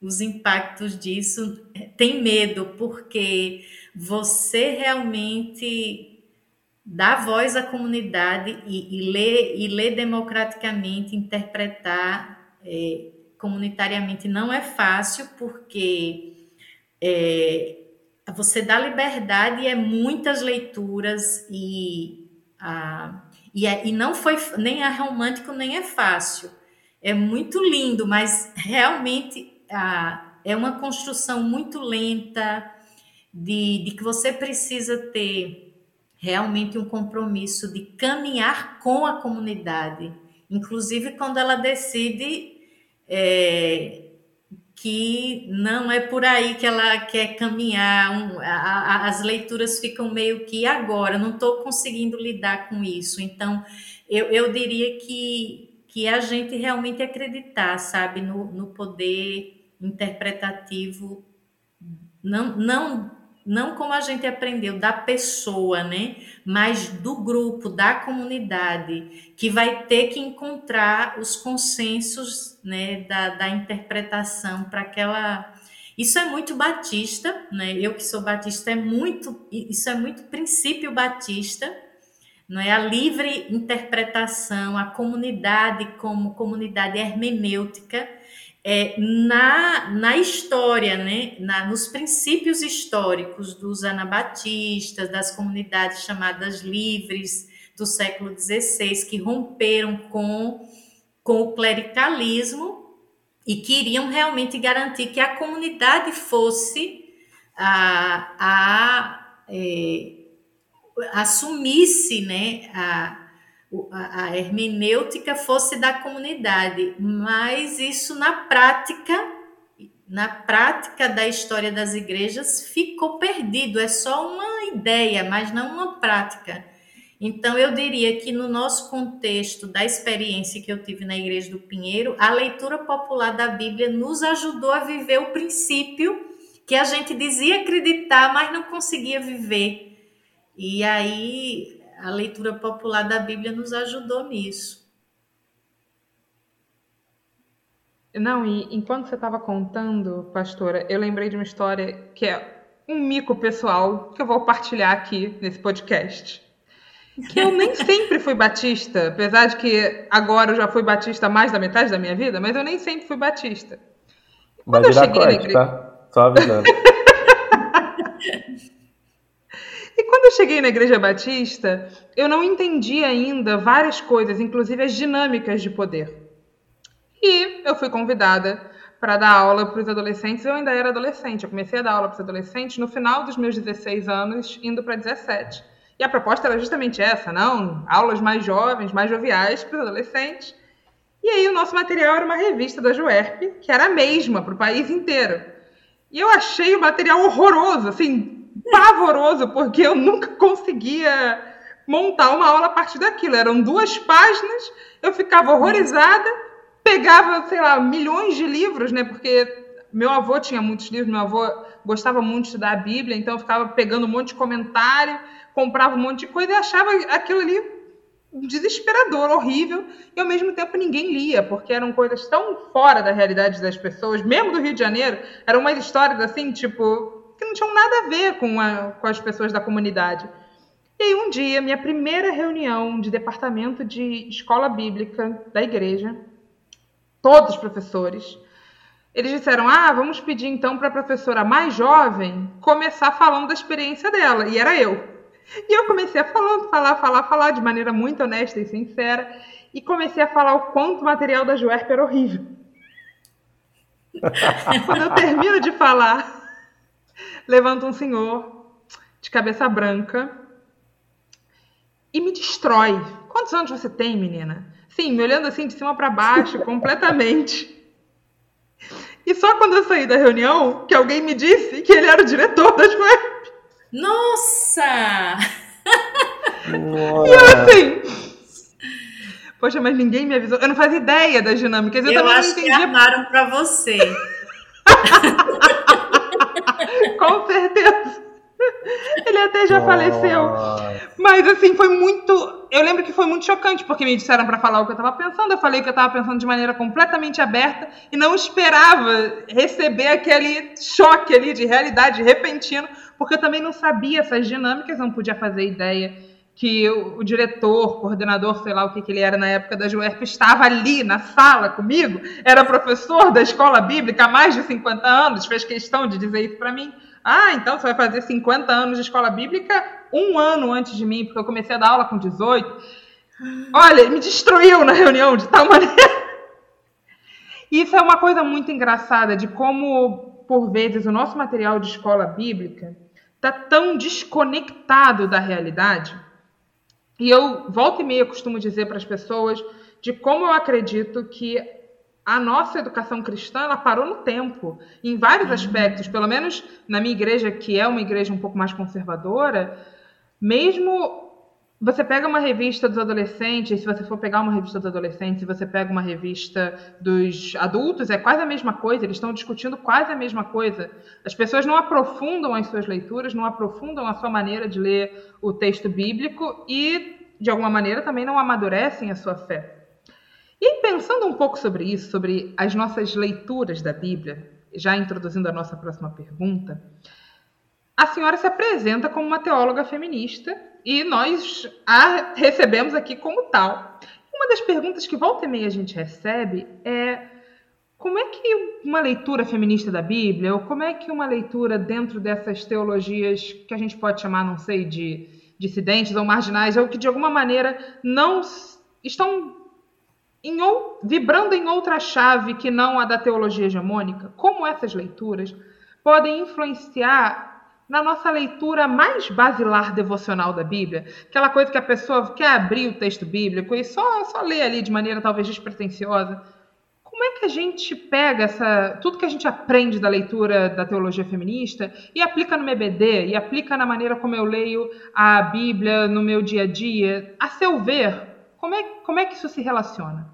os impactos disso tem medo, porque você realmente dá voz à comunidade e, e ler e ler democraticamente, interpretar é, comunitariamente não é fácil, porque é, você dá liberdade e é muitas leituras e, a, e, é, e não foi nem é romântico nem é fácil. É muito lindo, mas realmente é uma construção muito lenta de, de que você precisa ter realmente um compromisso de caminhar com a comunidade, inclusive quando ela decide é, que não é por aí que ela quer caminhar, um, a, a, as leituras ficam meio que agora, não estou conseguindo lidar com isso. Então, eu, eu diria que, que a gente realmente acreditar, sabe, no, no poder interpretativo, não, não não como a gente aprendeu da pessoa, né, mas do grupo, da comunidade, que vai ter que encontrar os consensos, né, da, da interpretação para aquela. Isso é muito batista, né? Eu que sou batista é muito, isso é muito princípio batista, não é a livre interpretação, a comunidade como comunidade hermenêutica é, na, na história, né, na, nos princípios históricos dos anabatistas, das comunidades chamadas livres, do século XVI que romperam com, com o clericalismo e queriam realmente garantir que a comunidade fosse a, a é, assumisse né, a, a hermenêutica fosse da comunidade, mas isso na prática, na prática da história das igrejas, ficou perdido. É só uma ideia, mas não uma prática. Então, eu diria que no nosso contexto da experiência que eu tive na Igreja do Pinheiro, a leitura popular da Bíblia nos ajudou a viver o princípio que a gente dizia acreditar, mas não conseguia viver. E aí a leitura popular da Bíblia nos ajudou nisso. Não, e enquanto você estava contando, pastora, eu lembrei de uma história que é um mico pessoal que eu vou partilhar aqui nesse podcast. Que eu nem sempre fui batista, apesar de que agora eu já fui batista mais da metade da minha vida, mas eu nem sempre fui batista. Quando Vai virar eu cheguei corte, na igreja... tá? Só avisando. E quando eu cheguei na Igreja Batista, eu não entendi ainda várias coisas, inclusive as dinâmicas de poder. E eu fui convidada para dar aula para os adolescentes. Eu ainda era adolescente, eu comecei a dar aula para os adolescentes no final dos meus 16 anos, indo para 17. E a proposta era justamente essa, não? Aulas mais jovens, mais joviais para os adolescentes. E aí o nosso material era uma revista da Juerp, que era a mesma para o país inteiro. E eu achei o material horroroso, assim, pavoroso, porque eu nunca conseguia montar uma aula a partir daquilo. Eram duas páginas, eu ficava horrorizada, pegava, sei lá, milhões de livros, né? Porque meu avô tinha muitos livros, meu avô gostava muito de estudar a Bíblia, então eu ficava pegando um monte de comentário, comprava um monte de coisa e achava aquilo ali desesperador, horrível, e ao mesmo tempo ninguém lia, porque eram coisas tão fora da realidade das pessoas, mesmo do Rio de Janeiro, eram umas histórias assim, tipo, que não tinham nada a ver com, a, com as pessoas da comunidade. E aí, um dia, minha primeira reunião de departamento de escola bíblica da igreja, todos os professores, eles disseram: Ah, vamos pedir então para a professora mais jovem começar falando da experiência dela. E era eu. E eu comecei a falar, falar, falar, falar de maneira muito honesta e sincera. E comecei a falar o quanto o material da Juerp era horrível. Quando eu termino de falar, levanta um senhor de cabeça branca e me destrói. Quantos anos você tem, menina? Sim, me olhando assim de cima para baixo, completamente. E só quando eu saí da reunião que alguém me disse que ele era o diretor das web. Nossa! E eu assim. Poxa, mas ninguém me avisou. Eu não fazia ideia das dinâmicas. Eu, eu também acho não entendia. que armaram para você. Com certeza. Ele até já faleceu. Mas assim, foi muito. Eu lembro que foi muito chocante, porque me disseram para falar o que eu estava pensando. Eu falei que eu estava pensando de maneira completamente aberta e não esperava receber aquele choque ali de realidade repentino, porque eu também não sabia essas dinâmicas, não podia fazer ideia que o, o, diretor, coordenador, sei lá o que, que ele era na época da Juerp, estava ali na sala comigo, era professor da escola bíblica há mais de 50 anos, fez questão de dizer isso para mim. Ah, então você vai fazer 50 anos de escola bíblica um ano antes de mim, porque eu comecei a dar aula com 18. Olha, me destruiu na reunião de tal maneira. Isso é uma coisa muito engraçada de como, por vezes, o nosso material de escola bíblica está tão desconectado da realidade e eu, volta e meia, costumo dizer para as pessoas de como eu acredito que a nossa educação cristã ela parou no tempo, em vários uhum. aspectos. Pelo menos na minha igreja, que é uma igreja um pouco mais conservadora, mesmo você pega uma revista dos adolescentes, se você for pegar uma revista dos adolescentes, se você pega uma revista dos adultos, é quase a mesma coisa, eles estão discutindo quase a mesma coisa. As pessoas não aprofundam as suas leituras, não aprofundam a sua maneira de ler o texto bíblico e, de alguma maneira, também não amadurecem a sua fé. E pensando um pouco sobre isso, sobre as nossas leituras da Bíblia, já introduzindo a nossa próxima pergunta, a senhora se apresenta como uma teóloga feminista e nós a recebemos aqui como tal. Uma das perguntas que volta e meia a gente recebe é como é que uma leitura feminista da Bíblia, ou como é que uma leitura dentro dessas teologias que a gente pode chamar, não sei, de dissidentes ou marginais, ou que de alguma maneira não estão em, vibrando em outra chave que não a da teologia hegemônica, como essas leituras podem influenciar na nossa leitura mais basilar devocional da Bíblia, aquela coisa que a pessoa quer abrir o texto bíblico e só, só lê ali de maneira talvez despretensiosa. Como é que a gente pega essa, tudo que a gente aprende da leitura da teologia feminista e aplica no MBD, e aplica na maneira como eu leio a Bíblia no meu dia a dia? A seu ver, como é, como é que isso se relaciona?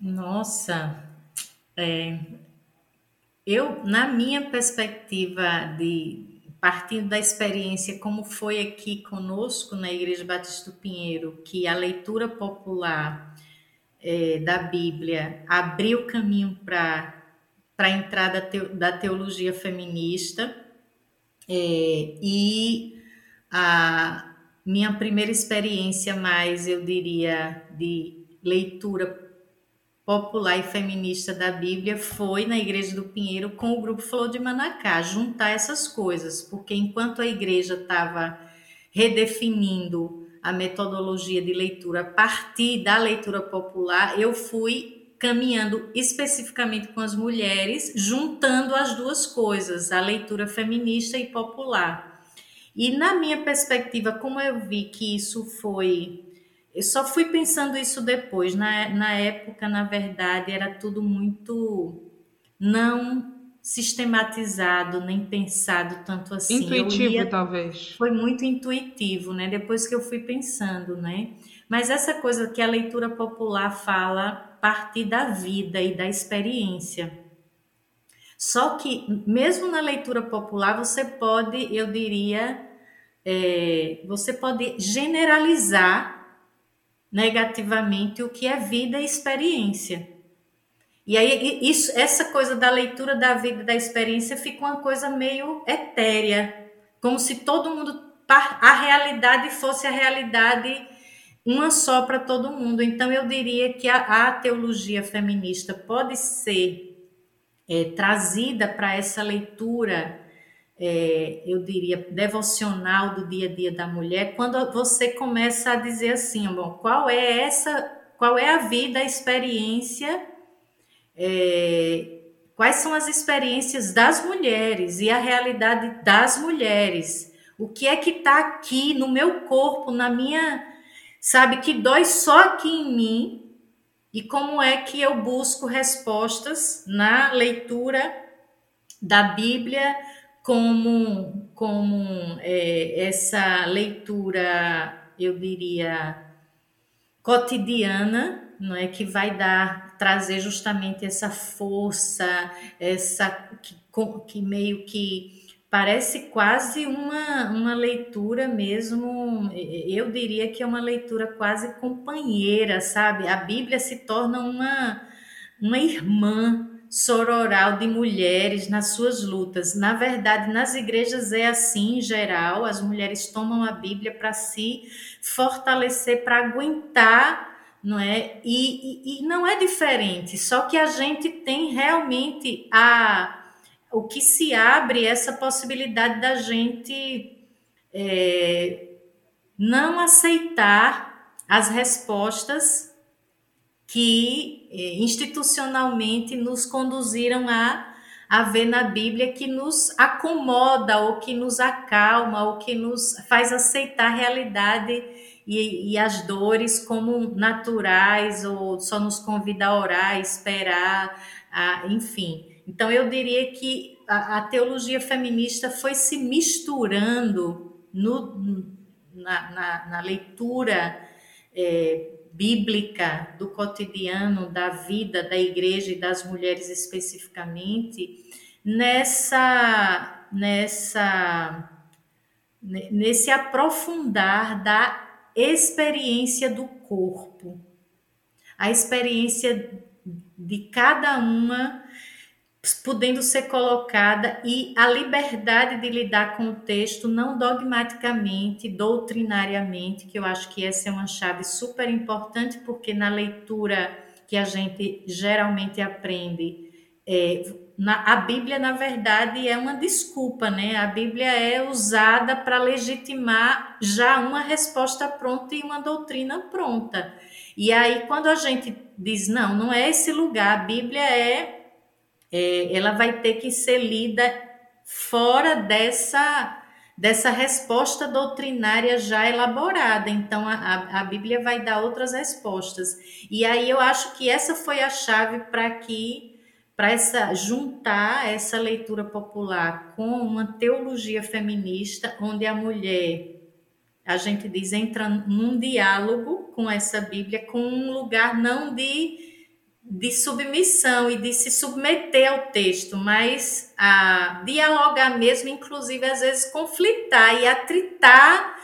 Nossa, é, eu, na minha perspectiva de partindo da experiência como foi aqui conosco na Igreja Batista do Pinheiro, que a leitura popular é, da Bíblia abriu caminho para a entrada da teologia feminista é, e a minha primeira experiência mais, eu diria, de leitura popular e feminista da Bíblia foi na Igreja do Pinheiro com o grupo Flor de Manacá, juntar essas coisas, porque enquanto a igreja estava redefinindo a metodologia de leitura a partir da leitura popular, eu fui caminhando especificamente com as mulheres, juntando as duas coisas, a leitura feminista e popular. E na minha perspectiva, como eu vi que isso foi eu só fui pensando isso depois. Na, na época, na verdade, era tudo muito não sistematizado, nem pensado tanto assim. Intuitivo, ia, talvez. Foi muito intuitivo, né? Depois que eu fui pensando, né? Mas essa coisa que a leitura popular fala partir da vida e da experiência. Só que, mesmo na leitura popular, você pode, eu diria, é, você pode generalizar negativamente o que é vida e experiência. E aí isso, essa coisa da leitura da vida e da experiência fica uma coisa meio etérea, como se todo mundo a realidade fosse a realidade uma só para todo mundo. Então eu diria que a, a teologia feminista pode ser é, trazida para essa leitura é, eu diria, devocional do dia a dia da mulher, quando você começa a dizer assim, bom, qual é essa, qual é a vida, a experiência, é, quais são as experiências das mulheres e a realidade das mulheres, o que é que está aqui no meu corpo, na minha, sabe, que dói só aqui em mim, e como é que eu busco respostas na leitura da Bíblia, como, como é, essa leitura, eu diria, cotidiana, não é? Que vai dar trazer justamente essa força, essa que, que meio que parece quase uma, uma leitura mesmo, eu diria que é uma leitura quase companheira, sabe? A Bíblia se torna uma, uma irmã, sororal de mulheres nas suas lutas. Na verdade, nas igrejas é assim em geral, as mulheres tomam a Bíblia para se fortalecer, para aguentar, não é? E, e, e, não é diferente, só que a gente tem realmente a o que se abre essa possibilidade da gente é, não aceitar as respostas que eh, institucionalmente nos conduziram a, a ver na Bíblia que nos acomoda, ou que nos acalma, ou que nos faz aceitar a realidade e, e as dores como naturais, ou só nos convida a orar, esperar, a, enfim. Então, eu diria que a, a teologia feminista foi se misturando no, na, na, na leitura. É, bíblica do cotidiano, da vida da igreja e das mulheres especificamente, nessa nessa nesse aprofundar da experiência do corpo, a experiência de cada uma podendo ser colocada e a liberdade de lidar com o texto não dogmaticamente, doutrinariamente, que eu acho que essa é uma chave super importante, porque na leitura que a gente geralmente aprende, é, na, a Bíblia, na verdade, é uma desculpa, né? A Bíblia é usada para legitimar já uma resposta pronta e uma doutrina pronta. E aí, quando a gente diz, não, não é esse lugar, a Bíblia é, é ela vai ter que ser lida fora dessa dessa resposta doutrinária já elaborada. Então, a, a Bíblia vai dar outras respostas. E aí eu acho que essa foi a chave para que para essa juntar essa leitura popular com uma teologia feminista, onde a mulher, a gente diz, entra num diálogo com essa Bíblia, com um lugar não de de submissão e de se submeter ao texto, mas a dialogar mesmo, inclusive às vezes conflitar e atritar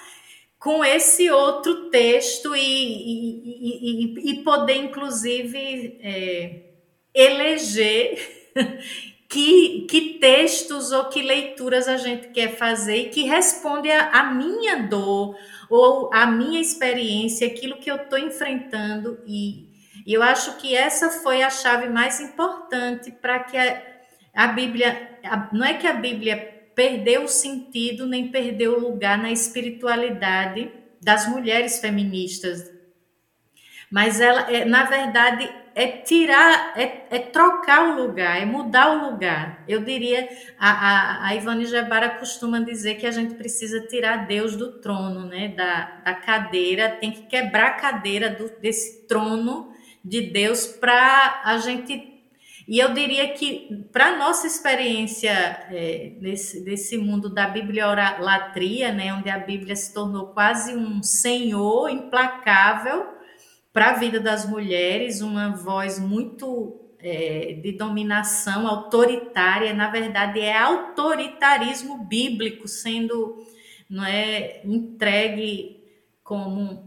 com esse outro texto e, e, e, e poder, inclusive, é, eleger que, que textos ou que leituras a gente quer fazer e que responde a minha dor ou a minha experiência, aquilo que eu estou enfrentando e e eu acho que essa foi a chave mais importante para que a, a Bíblia, a, não é que a Bíblia perdeu o sentido nem perdeu o lugar na espiritualidade das mulheres feministas, mas ela, é, na verdade, é tirar, é, é, trocar o lugar, é mudar o lugar. Eu diria, a, a, a Ivone Gebara costuma dizer que a gente precisa tirar Deus do trono, né? Da, da cadeira, tem que quebrar a cadeira do, desse trono de Deus para a gente. E eu diria que, para nossa experiência é, nesse, nesse mundo da bibliolatria, né, onde a Bíblia se tornou quase um senhor implacável para a vida das mulheres, uma voz muito é, de dominação autoritária, na verdade é autoritarismo bíblico sendo não é, entregue como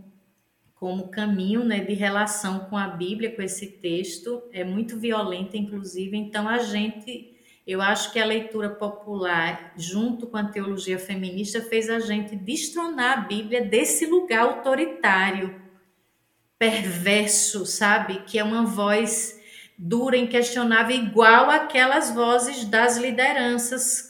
como caminho né, de relação com a Bíblia, com esse texto, é muito violenta, inclusive. Então, a gente, eu acho que a leitura popular, junto com a teologia feminista, fez a gente destronar a Bíblia desse lugar autoritário, perverso, sabe? Que é uma voz dura, inquestionável, igual aquelas vozes das lideranças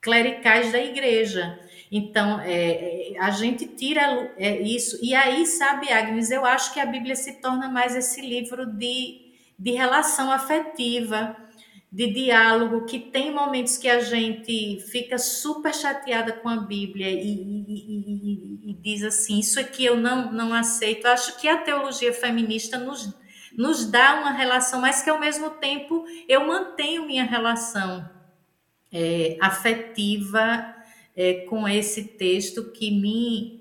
clericais da igreja. Então, é, é, a gente tira é, isso. E aí, sabe, Agnes, eu acho que a Bíblia se torna mais esse livro de, de relação afetiva, de diálogo, que tem momentos que a gente fica super chateada com a Bíblia e, e, e, e diz assim: Isso aqui eu não, não aceito. Eu acho que a teologia feminista nos, nos dá uma relação, mas que ao mesmo tempo eu mantenho minha relação é, afetiva é, com esse texto que me,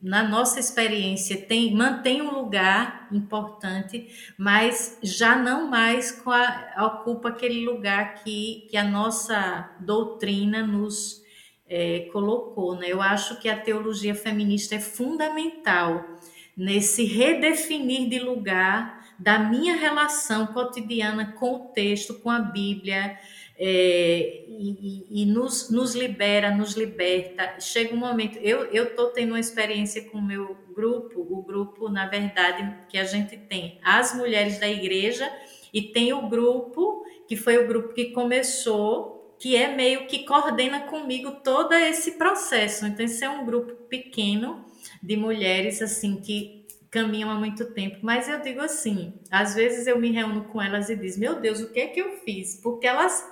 na nossa experiência, tem, mantém um lugar importante, mas já não mais a, ocupa aquele lugar que, que a nossa doutrina nos é, colocou. Né? Eu acho que a teologia feminista é fundamental nesse redefinir de lugar da minha relação cotidiana com o texto, com a Bíblia, é, e, e, nos, nos libera, nos liberta. Chega um momento, eu estou tendo uma experiência com o meu grupo, o grupo, na verdade, que a gente tem as mulheres da igreja e tem o grupo, que foi o grupo que começou, que é meio que coordena comigo todo esse processo. Então, esse é um grupo pequeno de mulheres, assim, que caminham há muito tempo, mas eu digo assim, às vezes eu me reúno com elas e diz, meu Deus, o que é que eu fiz? Porque elas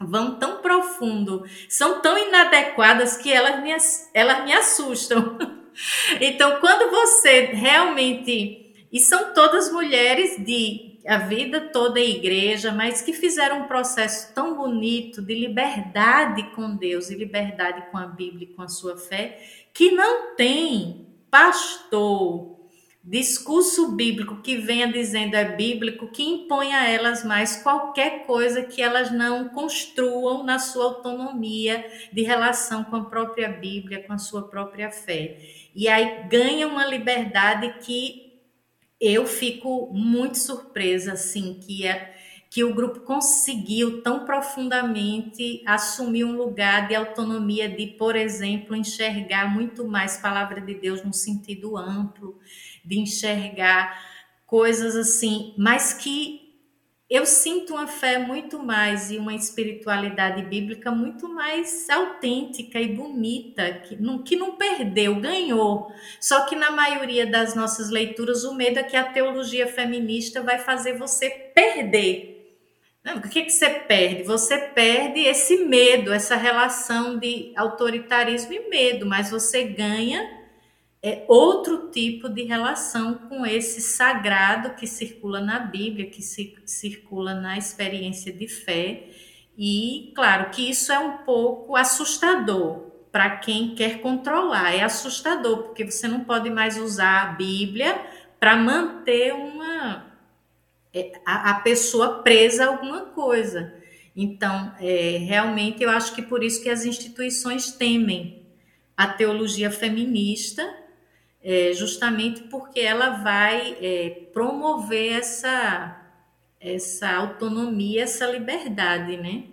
vão tão profundo, são tão inadequadas que elas me, elas me assustam. então, quando você realmente. E são todas mulheres de a vida toda a igreja, mas que fizeram um processo tão bonito de liberdade com Deus e liberdade com a Bíblia e com a sua fé, que não tem pastor, discurso bíblico que venha dizendo é bíblico, que impõe a elas mais qualquer coisa que elas não construam na sua autonomia de relação com a própria Bíblia, com a sua própria fé. E aí ganha uma liberdade que eu fico muito surpresa, assim, que é que o grupo conseguiu tão profundamente assumir um lugar de autonomia de, por exemplo, enxergar muito mais palavra de Deus no sentido amplo, de enxergar coisas assim, mas que eu sinto uma fé muito mais e uma espiritualidade bíblica muito mais autêntica e bonita, que não, que não perdeu, ganhou. Só que na maioria das nossas leituras, o medo é que a teologia feminista vai fazer você perder. Não, o que, que você perde? Você perde esse medo, essa relação de autoritarismo e medo, mas você ganha é outro tipo de relação com esse sagrado que circula na Bíblia, que se, circula na experiência de fé. E, claro, que isso é um pouco assustador para quem quer controlar. É assustador, porque você não pode mais usar a Bíblia para manter uma é, a, a, pessoa presa a alguma coisa. Então, é, realmente, eu acho que por isso que as instituições temem a teologia feminista é, justamente porque ela vai é, promover essa, essa autonomia, essa liberdade, né?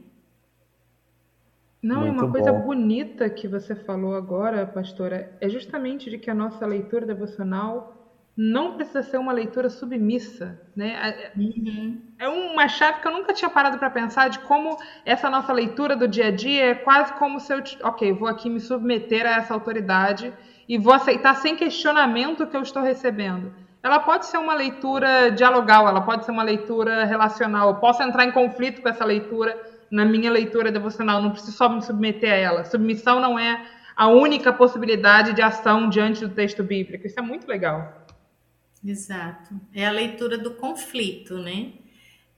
Não, Muito uma coisa bonita que você falou agora, pastora, é justamente de que a nossa leitura devocional não precisa ser uma leitura submissa, né? Uhum. É uma chave que eu nunca tinha parado para pensar de como essa nossa leitura do dia a dia é quase como se eu, ok, vou aqui me submeter a essa autoridade e vou aceitar sem questionamento o que eu estou recebendo. Ela pode ser uma leitura dialogal, ela pode ser uma leitura relacional. Eu posso entrar em conflito com essa leitura na minha leitura devocional, não preciso só me submeter a ela. Submissão não é a única possibilidade de ação diante do texto bíblico. Isso é muito legal. Exato. É a leitura do conflito, né?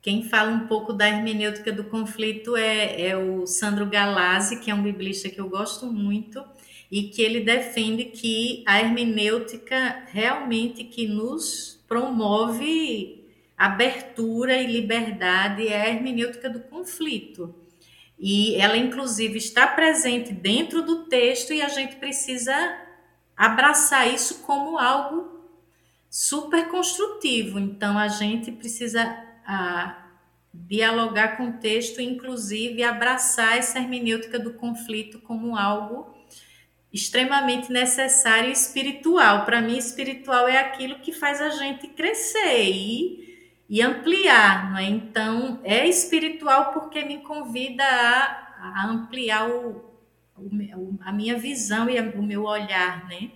Quem fala um pouco da hermenêutica do conflito é, é o Sandro Galazzi, que é um biblista que eu gosto muito e que ele defende que a hermenêutica realmente que nos promove abertura e liberdade é a hermenêutica do conflito. E ela, inclusive, está presente dentro do texto e a gente precisa abraçar isso como algo super construtivo. Então, a gente precisa dialogar com o texto, inclusive abraçar essa hermenêutica do conflito como algo extremamente necessário espiritual. Para mim, espiritual é aquilo que faz a gente crescer e, e ampliar, não é? Então, é espiritual porque me convida a, a ampliar o, o, a minha visão e o meu olhar, né?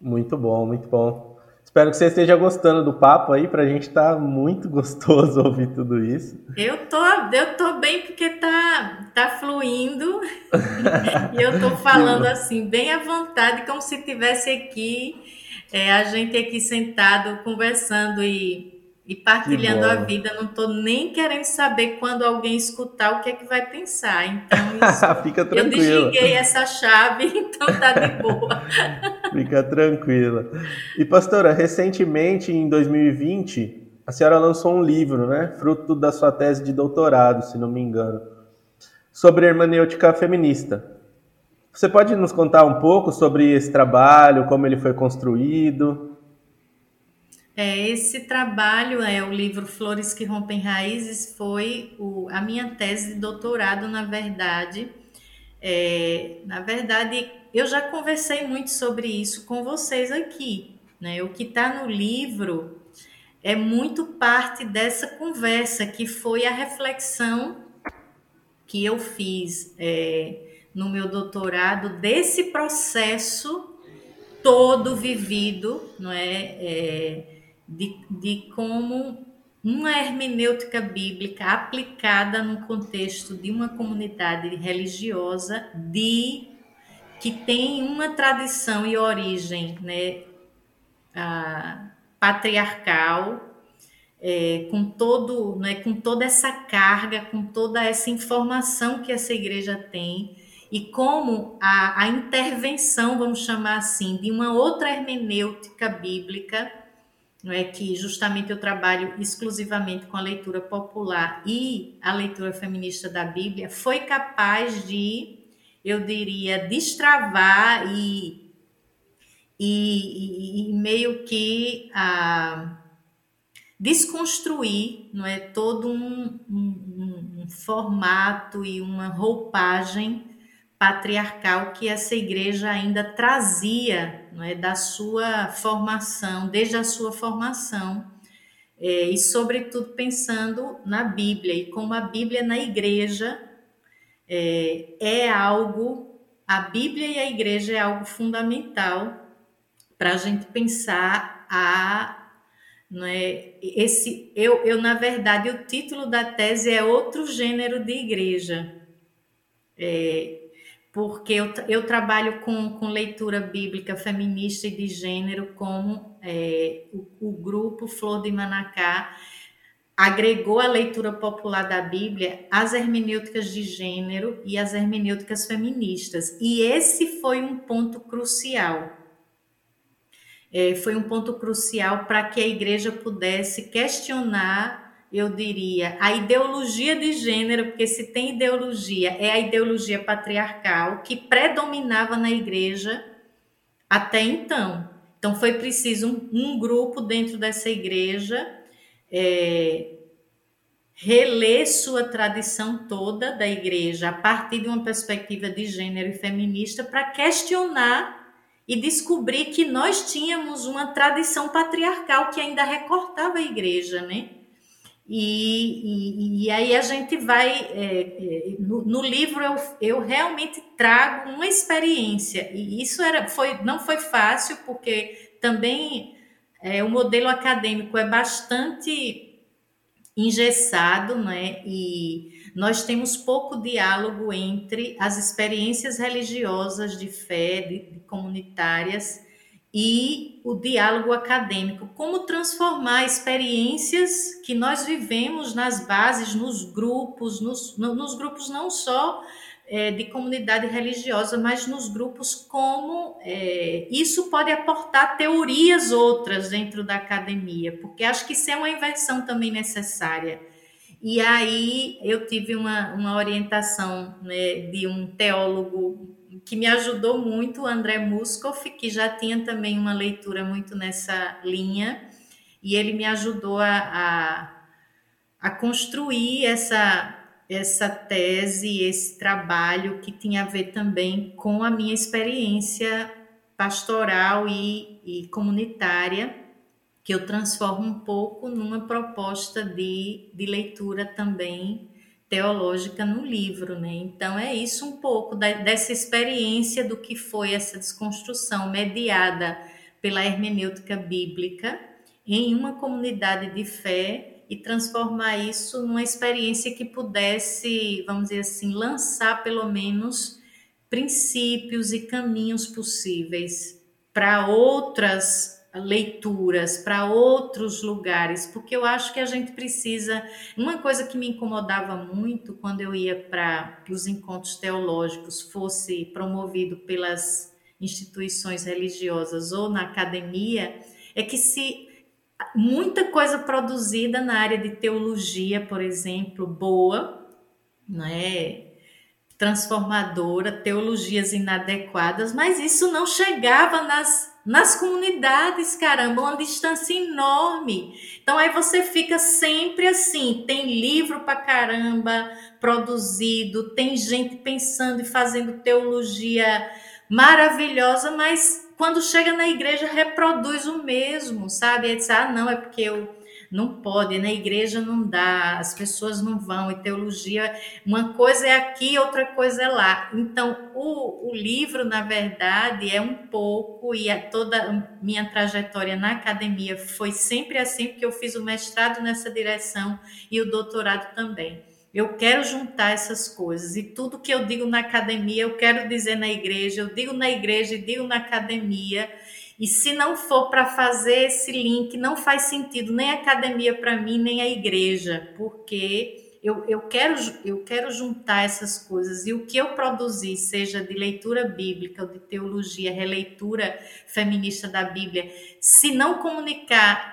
Muito bom, muito bom. Espero que você esteja gostando do papo aí, pra gente tá muito gostoso ouvir tudo isso. Eu tô, eu tô bem porque tá, tá fluindo e eu tô falando assim, bem à vontade, como se tivesse aqui, é, a gente aqui sentado, conversando e e partilhando a vida. Não estou nem querendo saber quando alguém escutar o que é que vai pensar. Então, isso, Fica tranquila. Eu desliguei essa chave, então tá de boa. Fica tranquila. E pastora, recentemente, em 2020, a senhora lançou um livro, né? Fruto da sua tese de doutorado, se não me engano, sobre hermenêutica feminista. Você pode nos contar um pouco sobre esse trabalho, como ele foi construído? É, esse trabalho, é o livro Flores que Rompem Raízes, foi o, a minha tese de doutorado, na verdade. É, na verdade, eu já conversei muito sobre isso com vocês aqui. Né? O que está no livro é muito parte dessa conversa, que foi a reflexão que eu fiz é, no meu doutorado desse processo todo vivido, não é, é de, de como uma hermenêutica bíblica aplicada no contexto de uma comunidade religiosa de que tem uma tradição e origem né, patriarcal, é, com, todo, né, com toda essa carga, com toda essa informação que essa igreja tem, e como a, a intervenção, vamos chamar assim, de uma outra hermenêutica bíblica não é que justamente eu trabalho exclusivamente com a leitura popular e a leitura feminista da Bíblia, foi capaz de, eu diria, destravar e, e, e meio que a, desconstruir não é, todo um, um, um formato e uma roupagem patriarcal que essa igreja ainda trazia não é, da sua formação, desde a sua formação, é, e, sobretudo, pensando na Bíblia e como a Bíblia na igreja é, é algo, a Bíblia e a igreja é algo fundamental para a gente pensar a não é? Esse eu, eu na verdade o título da tese é outro gênero de igreja. É, porque eu, eu trabalho com, com leitura bíblica feminista e de gênero como é, o, o grupo Flor de Manacá agregou a leitura popular da Bíblia às hermenêuticas de gênero e às hermenêuticas feministas. E esse foi um ponto crucial. É, foi um ponto crucial para que a igreja pudesse questionar, eu diria, a ideologia de gênero, porque se tem ideologia, é a ideologia patriarcal que predominava na igreja até então. Então foi preciso um, um grupo dentro dessa igreja é, reler sua tradição toda da igreja a partir de uma perspectiva de gênero e feminista para questionar e descobrir que nós tínhamos uma tradição patriarcal que ainda recortava a igreja, né? E, e, e aí a gente vai é, é, no, no, livro eu, eu realmente trago uma experiência e isso era foi não foi fácil porque também é, o modelo acadêmico é bastante engessado, né? E nós temos pouco diálogo entre as experiências religiosas de fé, de, de comunitárias e o diálogo acadêmico. Como transformar experiências que nós vivemos nas bases, nos grupos, nos, nos grupos não só é, de comunidade religiosa, mas nos grupos, como é, isso pode aportar teorias outras dentro da academia, porque acho que isso é uma inversão também necessária. E aí eu tive uma, uma orientação né, de um teólogo que me ajudou muito, André Muskoff, que já tinha também uma leitura muito nessa linha, e ele me ajudou a, a, a construir essa essa tese, esse trabalho que tinha a ver também com a minha experiência pastoral e, e comunitária, que eu transformo um pouco numa proposta de, de leitura também teológica no livro, né? Então é isso um pouco da, dessa experiência do que foi essa desconstrução mediada pela hermenêutica bíblica em uma comunidade de fé e transformar isso numa experiência que pudesse, vamos dizer assim, lançar pelo menos princípios e caminhos possíveis para outras leituras, para outros lugares, porque eu acho que a gente precisa. Uma coisa que me incomodava muito quando eu ia para os encontros teológicos, fosse promovido pelas instituições religiosas ou na academia, é que se muita coisa produzida na área de teologia, por exemplo, boa, né? transformadora, teologias inadequadas, mas isso não chegava nas, nas comunidades, caramba, uma distância enorme. Então aí você fica sempre assim, tem livro para caramba produzido, tem gente pensando e fazendo teologia maravilhosa, mas quando chega na igreja reproduz o mesmo, sabe? Aí diz, ah, não, é porque eu não pode, na igreja não dá, as pessoas não vão, e teologia, uma coisa é aqui, outra coisa é lá. Então, o, o livro, na verdade, é um pouco, e a, toda a minha trajetória na academia foi sempre assim, porque eu fiz o mestrado nessa direção e o doutorado também. Eu quero juntar essas coisas e tudo que eu digo na academia, eu quero dizer na igreja, eu digo na igreja e digo na academia. E se não for para fazer esse link, não faz sentido nem a academia para mim, nem a igreja, porque eu, eu, quero, eu quero juntar essas coisas. E o que eu produzir, seja de leitura bíblica ou de teologia, releitura feminista da Bíblia, se não comunicar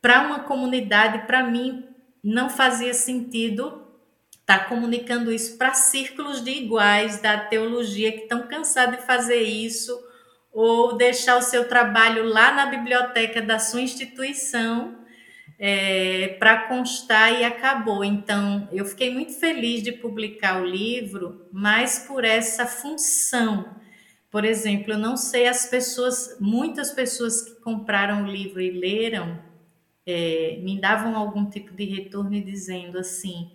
para uma comunidade, para mim, não fazia sentido tá comunicando isso para círculos de iguais da teologia que estão cansados de fazer isso, ou deixar o seu trabalho lá na biblioteca da sua instituição é, para constar e acabou. Então, eu fiquei muito feliz de publicar o livro, mas por essa função. Por exemplo, eu não sei as pessoas, muitas pessoas que compraram o livro e leram, é, me davam algum tipo de retorno dizendo assim: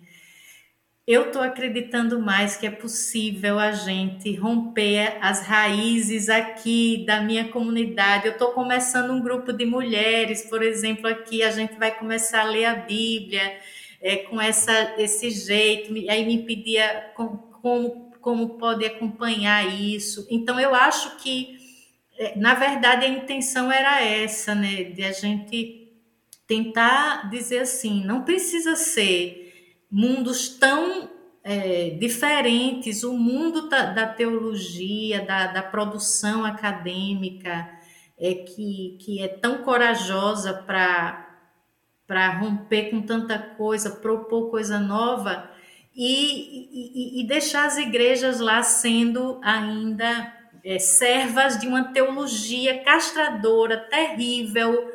eu estou acreditando mais que é possível a gente romper as raízes aqui da minha comunidade. Eu estou começando um grupo de mulheres, por exemplo, aqui a gente vai começar a ler a Bíblia é, com essa, esse jeito. Aí me pedia como, como, pode acompanhar isso. Então eu acho que, é, na verdade, a intenção era essa, né, de a gente tentar dizer assim, não precisa ser mundos tão é, diferentes, o mundo da, da teologia, da, da, produção acadêmica, é, que, que é tão corajosa para romper com tanta coisa, propor coisa nova, e, e, e deixar as igrejas lá sendo ainda é, servas de uma teologia castradora, terrível,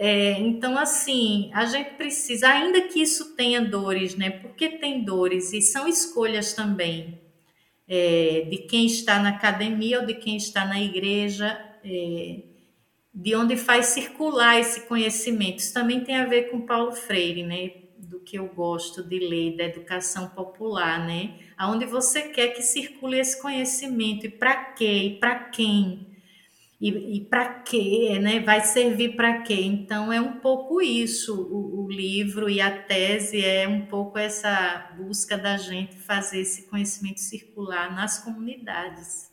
é, então, assim, a gente precisa, ainda que isso tenha dores, né? Porque tem dores e são escolhas também é, de quem está na academia ou de quem está na igreja, é, de onde faz circular esse conhecimento. Isso também tem a ver com Paulo Freire, né? Do que eu gosto de ler, da educação popular, né? Aonde você quer que circule esse conhecimento e para quê e para quem e, e para quê, né? Vai servir para quê? Então é um pouco isso o, o, livro e a tese é um pouco essa busca da gente fazer esse conhecimento circular nas comunidades.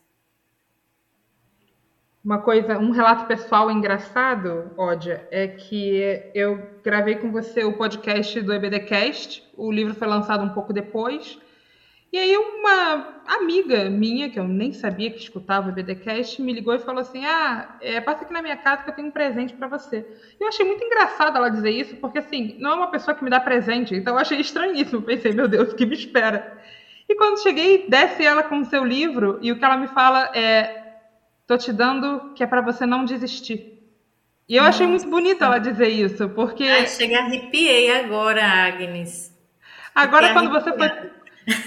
Uma coisa, um relato pessoal engraçado, Ódia, é que eu gravei com você o podcast do EBDcast, o livro foi lançado um pouco depois, e aí uma amiga minha, que eu nem sabia que escutava o BDcast, me ligou e falou assim: "Ah, é, passa aqui na minha casa que eu tenho um presente para você". Eu achei muito engraçado ela dizer isso, porque assim, não é uma pessoa que me dá presente, então eu achei estranhíssimo. Pensei, meu Deus, o que me espera? E quando cheguei, desce ela com o seu livro e o que ela me fala é: "Tô te dando que é para você não desistir". E eu Nossa. achei muito bonito ela dizer isso, porque Ai, chega arrepiei agora, Agnes. Agora, quando você foi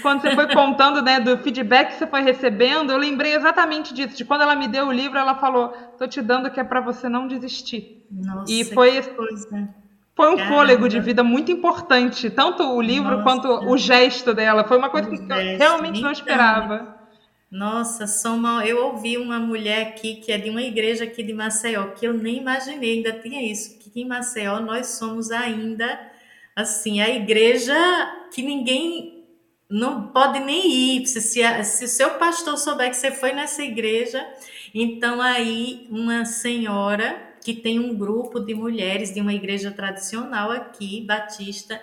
quando você foi contando, né, do feedback que você foi recebendo, eu lembrei exatamente disso. De quando ela me deu o livro, ela falou: "Tô te dando que é para você não desistir". Nossa, e foi coisa. Foi um Caramba. fôlego de vida muito importante, tanto o livro Nossa. quanto o gesto dela. Foi uma coisa o que gesto. eu realmente não esperava. Nossa, soma, eu ouvi uma mulher aqui que é de uma igreja aqui de Maceió, que eu nem imaginei, ainda tinha isso, que em Maceió nós somos ainda assim, a igreja que ninguém não pode nem ir. Se, se, se o seu pastor souber que você foi nessa igreja, então aí uma senhora que tem um grupo de mulheres de uma igreja tradicional aqui, batista,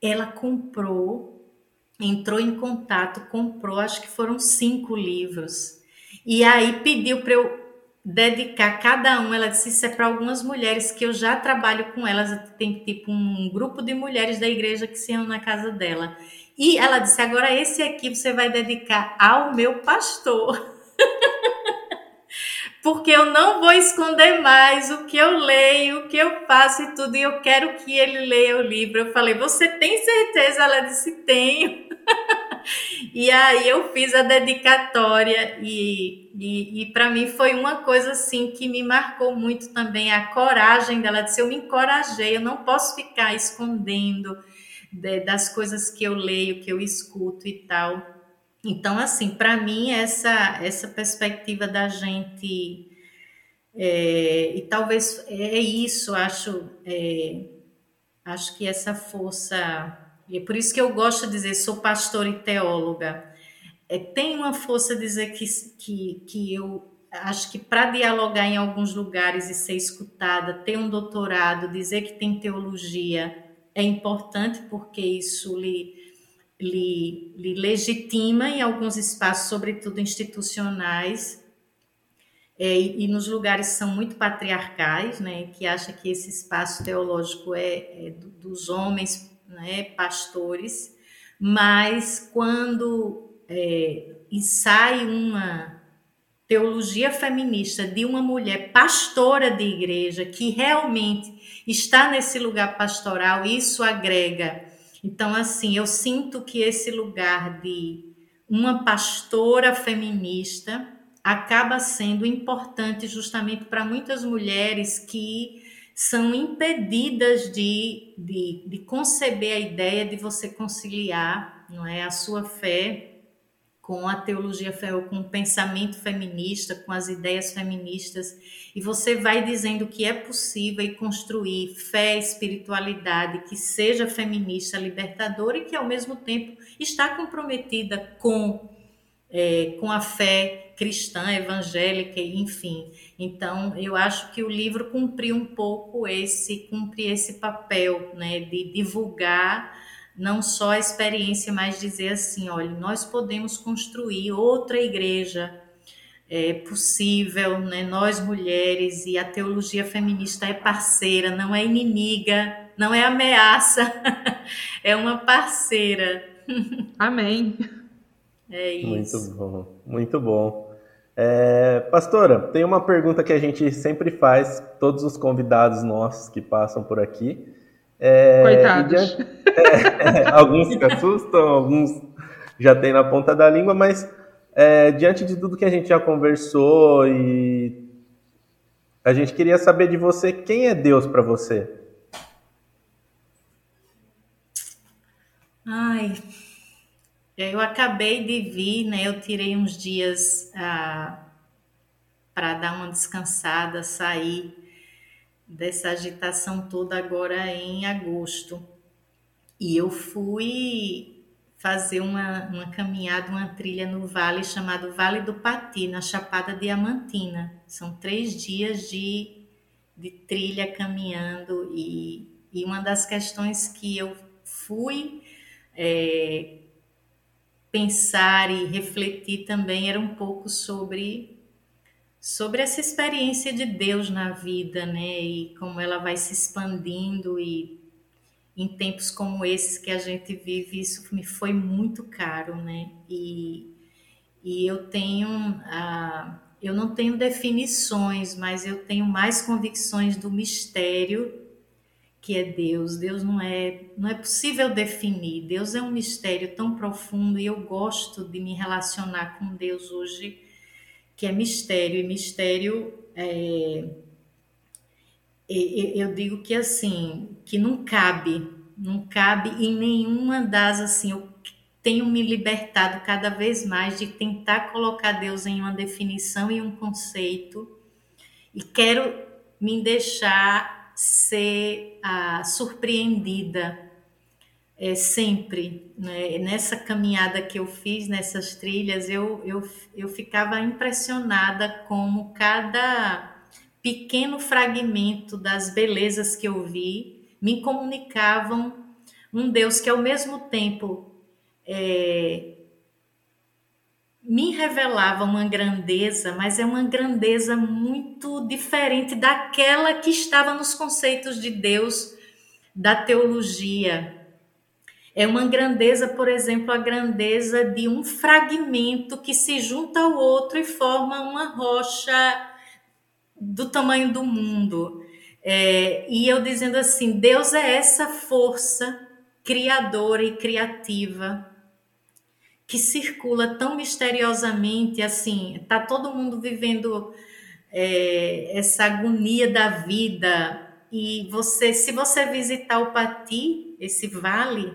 ela comprou, entrou em contato, comprou, acho que foram cinco livros. E aí pediu para eu dedicar cada um, ela disse isso é para algumas mulheres que eu já trabalho com elas, tem tipo um grupo de mulheres da igreja que se reúnem na casa dela. E ela disse: agora esse aqui você vai dedicar ao meu pastor. Porque eu não vou esconder mais o que eu leio, o que eu faço e tudo, e eu quero que ele leia o livro. Eu falei: Você tem certeza? Ela disse: Tenho. e aí eu fiz a dedicatória, e, e, e para mim foi uma coisa assim que me marcou muito também a coragem dela. Ela disse: Eu me encorajei, eu não posso ficar escondendo de, das coisas que eu leio, que eu escuto e tal. Então, assim, para mim, essa, essa perspectiva da gente. É, e talvez é isso, acho, é, acho que essa força. E é por isso que eu gosto de dizer, sou pastor e teóloga. É, tem uma força dizer que, que, que eu acho que para dialogar em alguns lugares e ser escutada, ter um doutorado, dizer que tem teologia, é importante porque isso lhe, lhe, lhe legitima em alguns espaços, sobretudo institucionais, é, e, nos lugares são muito patriarcais, né, que acha que esse espaço teológico é, é dos homens, né, pastores, mas quando é, sai uma teologia feminista de uma mulher pastora de igreja que realmente está nesse lugar pastoral, isso agrega. Então, assim, eu sinto que esse lugar de uma pastora feminista acaba sendo importante justamente para muitas mulheres que são impedidas de, de, de conceber a ideia de você conciliar não é, a sua fé com a teologia com o pensamento feminista, com as ideias feministas, e você vai dizendo que é possível construir fé, espiritualidade que seja feminista, libertadora e que ao mesmo tempo está comprometida com é, com a fé cristã, evangélica, enfim. Então, eu acho que o livro cumpriu um pouco esse, cumpre esse papel, né, de divulgar não só a experiência, mas dizer assim, olha, nós podemos construir outra igreja é possível, né? Nós mulheres e a teologia feminista é parceira, não é inimiga, não é ameaça, é uma parceira. Amém. É isso. Muito bom, muito bom. É, pastora, tem uma pergunta que a gente sempre faz, todos os convidados nossos que passam por aqui. É, Coitados. Diante, é, alguns se assustam, alguns já tem na ponta da língua, mas é, diante de tudo que a gente já conversou e a gente queria saber de você quem é Deus para você. Ai, eu acabei de vir, né? Eu tirei uns dias ah, para dar uma descansada, sair dessa agitação toda agora em agosto. E eu fui fazer uma, uma caminhada, uma trilha no vale chamado Vale do Pati, na Chapada Diamantina. São três dias de, de trilha caminhando e, e uma das questões que eu fui é, pensar e refletir também era um pouco sobre sobre essa experiência de Deus na vida, né? E como ela vai se expandindo e em tempos como esses que a gente vive, isso me foi muito caro, né? E, e eu tenho a eu não tenho definições, mas eu tenho mais convicções do mistério que é Deus. Deus não é, não é possível definir. Deus é um mistério tão profundo e eu gosto de me relacionar com Deus hoje, que é mistério. E mistério é, eu digo que assim, que não cabe, não cabe em nenhuma das assim, eu tenho me libertado cada vez mais de tentar colocar Deus em uma definição e um conceito e quero me deixar ser ah, surpreendida é, sempre. Né? Nessa caminhada que eu fiz, nessas trilhas, eu, eu, eu ficava impressionada como cada pequeno fragmento das belezas que eu vi me comunicavam um Deus que ao mesmo tempo é, me revelava uma grandeza, mas é uma grandeza muito diferente daquela que estava nos conceitos de Deus da teologia. É uma grandeza, por exemplo, a grandeza de um fragmento que se junta ao outro e forma uma rocha do tamanho do mundo. É, e eu dizendo assim: Deus é essa força criadora e criativa que circula tão misteriosamente, assim, tá todo mundo vivendo é, essa agonia da vida e você, se você visitar o Pati, esse vale,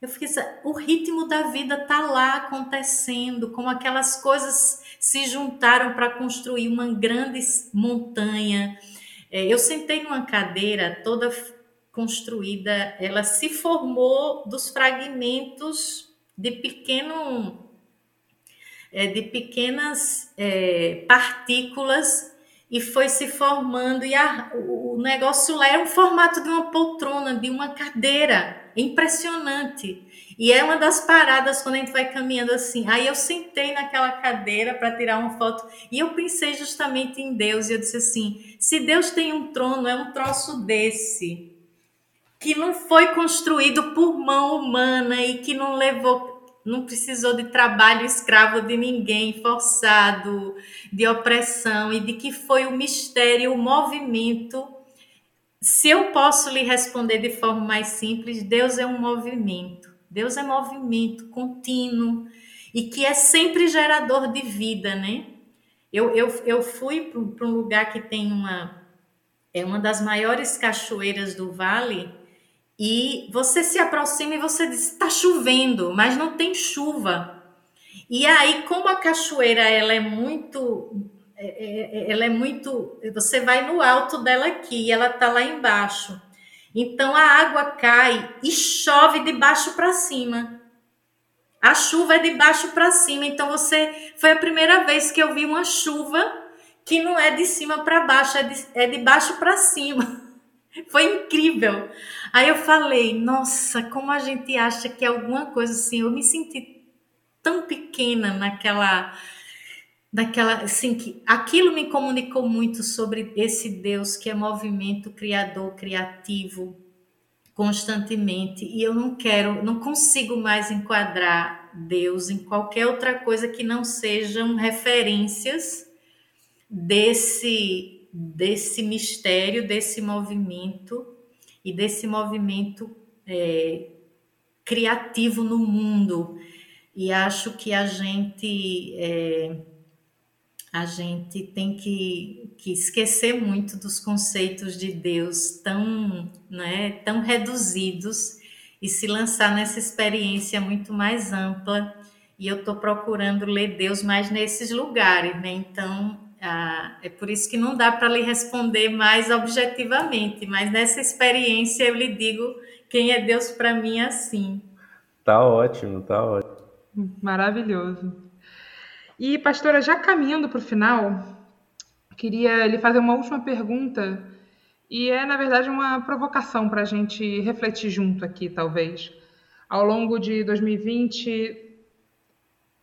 eu fiquei, o ritmo da vida tá lá acontecendo, como aquelas coisas se juntaram para construir uma grande montanha. É, eu sentei numa cadeira toda construída, ela se formou dos fragmentos de pequeno é, de pequenas é, partículas e foi se formando e a, o, o negócio lá é um formato de uma poltrona, de uma cadeira, impressionante. E é uma das paradas quando a gente vai caminhando assim. Aí eu sentei naquela cadeira para tirar uma foto e eu pensei justamente em Deus e eu disse assim: se Deus tem um trono, é um troço desse que não foi construído por mão humana e que não levou, não precisou de trabalho escravo de ninguém, forçado, de opressão, e de que foi o mistério, o movimento. Se eu posso lhe responder de forma mais simples, Deus é um movimento. Deus é movimento contínuo e que é sempre gerador de vida, né? Eu, eu, eu fui para um lugar que tem uma, é uma das maiores cachoeiras do vale e você se aproxima e você diz está chovendo, mas não tem chuva. E aí, como a cachoeira ela é muito é, é, é, ela é muito. Você vai no alto dela aqui e ela está lá embaixo. Então a água cai e chove de baixo para cima. A chuva é de baixo para cima. Então você. Foi a primeira vez que eu vi uma chuva que não é de cima para baixo, é de, é de baixo para cima. Foi incrível. Aí eu falei, nossa, como a gente acha que é alguma coisa assim. Eu me senti tão pequena naquela daquela assim que aquilo me comunicou muito sobre esse Deus que é movimento criador, criativo constantemente e eu não quero, não consigo mais enquadrar Deus em qualquer outra coisa que não sejam referências desse desse mistério, desse movimento e desse movimento é, criativo no mundo. E acho que a gente é, a gente tem que, que esquecer muito dos conceitos de Deus tão, né, tão reduzidos e se lançar nessa experiência muito mais ampla. E eu estou procurando ler Deus mais nesses lugares, né? Então, ah, é por isso que não dá para lhe responder mais objetivamente, mas nessa experiência eu lhe digo quem é Deus para mim assim. Tá ótimo, tá ótimo. Maravilhoso. E, pastora, já caminhando para o final, queria lhe fazer uma última pergunta, e é, na verdade, uma provocação para a gente refletir junto aqui, talvez. Ao longo de 2020,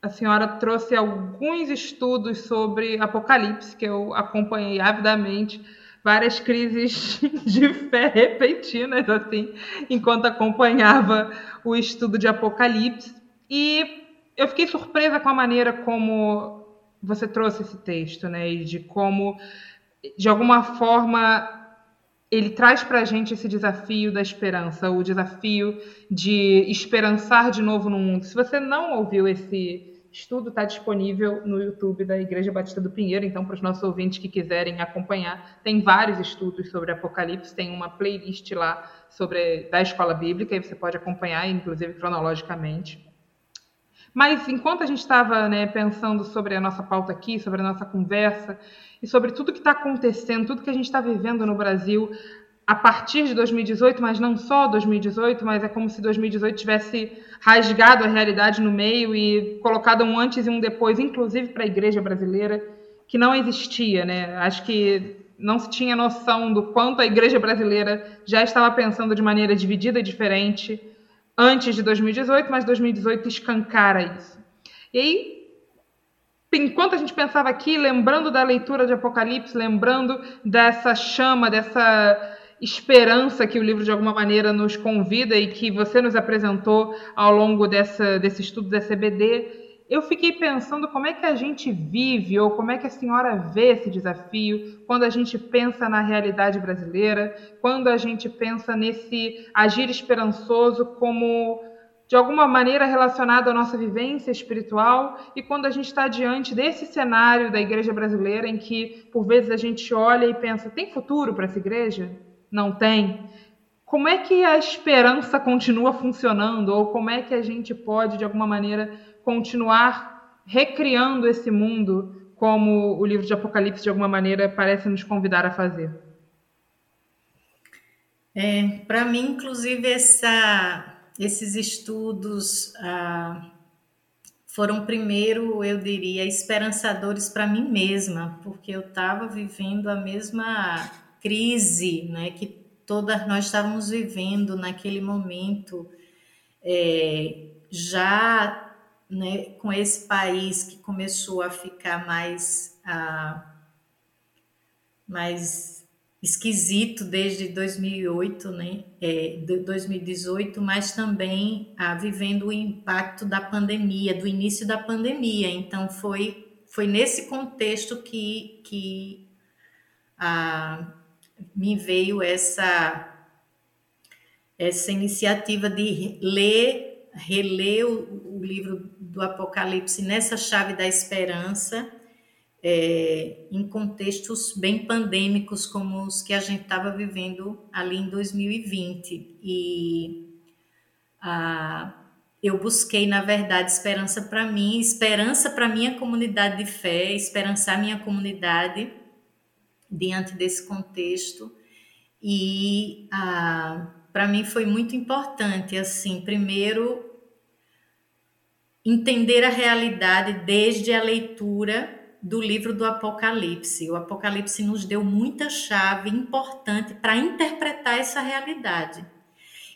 a senhora trouxe alguns estudos sobre Apocalipse, que eu acompanhei avidamente, várias crises de fé repentinas, assim, enquanto acompanhava o estudo de Apocalipse. E eu fiquei surpresa com a maneira como você trouxe esse texto, né? E de como, de alguma forma, ele traz para a gente esse desafio da esperança, o desafio de esperançar de novo no mundo. Se você não ouviu esse estudo, está disponível no YouTube da Igreja Batista do Pinheiro. Então, para os nossos ouvintes que quiserem acompanhar, tem vários estudos sobre Apocalipse, tem uma playlist lá sobre da escola bíblica e você pode acompanhar, inclusive cronologicamente. Mas enquanto a gente estava né, pensando sobre a nossa pauta aqui, sobre a nossa conversa e sobre tudo que está acontecendo, tudo que a gente está vivendo no Brasil a partir de 2018, mas não só 2018, mas é como se 2018 tivesse rasgado a realidade no meio e colocado um antes e um depois, inclusive para a igreja brasileira, que não existia, né? Acho que não se tinha noção do quanto a igreja brasileira já estava pensando de maneira dividida e diferente antes de 2018, mas 2018 escancara isso. E aí, enquanto a gente pensava aqui, lembrando da leitura de Apocalipse, lembrando dessa chama, dessa esperança que o livro de alguma maneira nos convida e que você nos apresentou ao longo dessa, desse estudo da CBD, eu fiquei pensando como é que a gente vive ou como é que a senhora vê esse desafio quando a gente pensa na realidade brasileira, quando a gente pensa nesse agir esperançoso como de alguma maneira relacionado à nossa vivência espiritual e quando a gente está diante desse cenário da igreja brasileira em que por vezes a gente olha e pensa tem futuro para essa igreja? Não tem. Como é que a esperança continua funcionando ou como é que a gente pode de alguma maneira continuar recriando esse mundo como o livro de Apocalipse de alguma maneira parece nos convidar a fazer? É, Para mim, inclusive, essa, esses estudos ah, foram primeiro, eu diria, esperançadores para mim mesma, porque eu estava vivendo a mesma crise, né, que todas nós estávamos vivendo naquele momento, é, já né, com esse país que começou a ficar mais, mais esquisito desde 2008, né, é, 2018, mas também ah, vivendo o impacto da pandemia, do início da pandemia. Então, foi, foi nesse contexto que, que ah, me veio essa, essa iniciativa de ler reler o, livro do Apocalipse nessa chave da esperança, é, em contextos bem pandêmicos como os que a gente estava vivendo ali em 2020. E a, eu busquei, na verdade, esperança para mim, esperança para minha comunidade de fé, esperançar minha comunidade diante desse contexto. E para mim foi muito importante, assim, primeiro entender a realidade desde a leitura do livro do Apocalipse. O Apocalipse nos deu muita chave importante para interpretar essa realidade.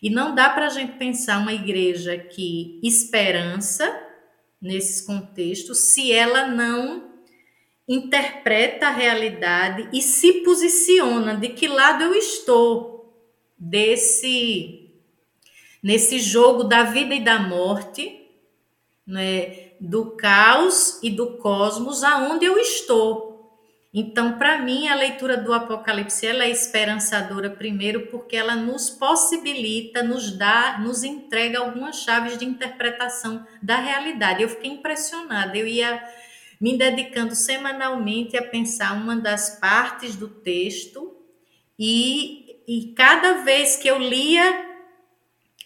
E não dá para a gente pensar uma igreja que esperança nesses contextos se ela não interpreta a realidade e se posiciona de que lado eu estou desse nesse jogo da vida e da morte, né? do caos e do cosmos aonde eu estou. Então, para mim, a leitura do Apocalipse ela é esperançadora primeiro porque ela nos possibilita, nos dá, nos entrega algumas chaves de interpretação da realidade. Eu fiquei impressionada. Eu ia me dedicando semanalmente a pensar uma das partes do texto e, e cada vez que eu lia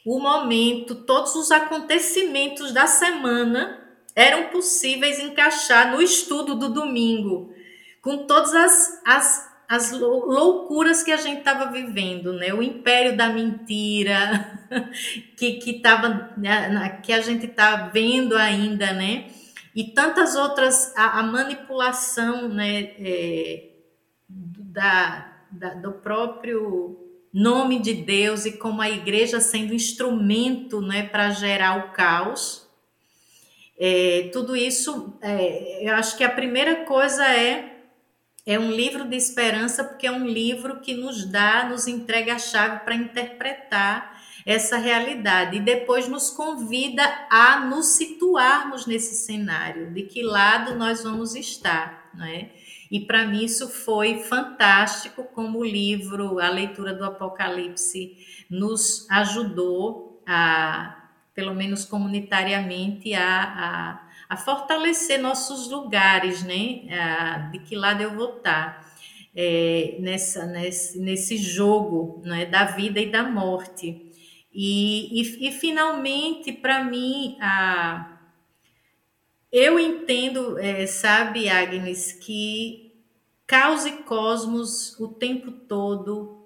o momento, todos os acontecimentos da semana, eram possíveis encaixar no estudo do domingo, com todas as, as, as loucuras que a gente estava vivendo, né? O império da mentira que que tava, né, que a gente está vendo ainda, né? E tantas outras a, a manipulação, né? É, da, da, do próprio nome de Deus e como a igreja sendo instrumento, né? Para gerar o caos é, tudo isso, é, eu acho que a primeira coisa é é um livro de esperança porque é um livro que nos dá, nos entrega a chave para interpretar essa realidade e depois nos convida a nos situarmos nesse cenário, de que lado nós vamos estar, não é? E para mim isso foi fantástico como o livro, a leitura do Apocalipse nos ajudou a pelo menos comunitariamente, a, a, a fortalecer nossos lugares, né? A, de que lado eu vou estar é, nessa, nesse, nesse jogo né? da vida e da morte. E, e, e finalmente, para mim, a, eu entendo, é, sabe, Agnes, que caos e cosmos o tempo todo,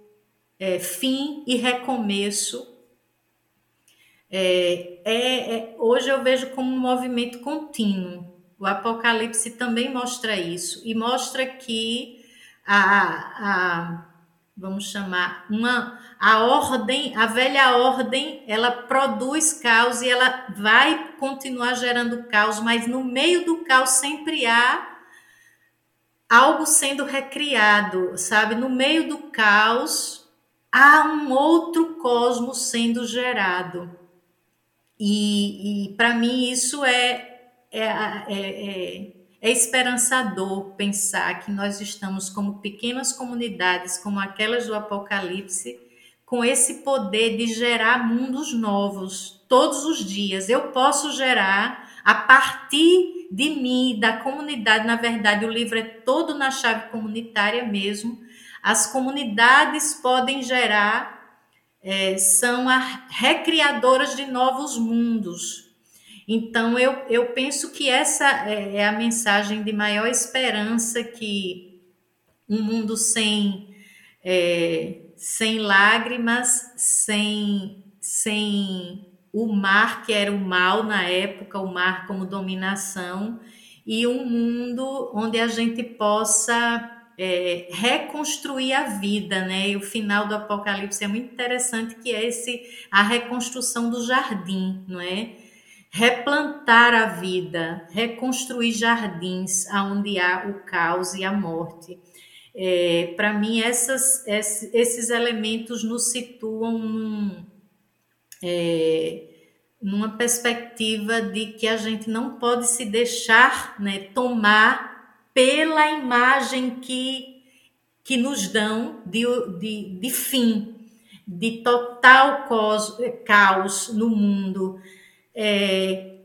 é, fim e recomeço, é, é, é, hoje eu vejo como um movimento contínuo. O Apocalipse também mostra isso e mostra que a, a vamos chamar uma a ordem, a velha ordem, ela produz caos e ela vai continuar gerando caos, mas no meio do caos sempre há algo sendo recriado, sabe? No meio do caos há um outro cosmos sendo gerado. E, e para mim isso é, é, é, é, é esperançador pensar que nós estamos como pequenas comunidades, como aquelas do Apocalipse, com esse poder de gerar mundos novos todos os dias. Eu posso gerar a partir de mim, da comunidade. Na verdade, o livro é todo na chave comunitária mesmo. As comunidades podem gerar é, são recriadoras de novos mundos. Então, eu, eu penso que essa é, é a mensagem de maior esperança que um mundo sem, é, sem lágrimas, sem, sem o mar, que era o mal na época, o mar como dominação, e um mundo onde a gente possa é, reconstruir a vida, né? E o final do Apocalipse é muito interessante, que é esse a reconstrução do jardim, não é? Replantar a vida, reconstruir jardins onde há o caos e a morte. É, Para mim, essas, esses elementos nos situam num, é, numa perspectiva de que a gente não pode se deixar né, tomar pela imagem que, que nos dão de, de, de fim, de total caos no mundo. É,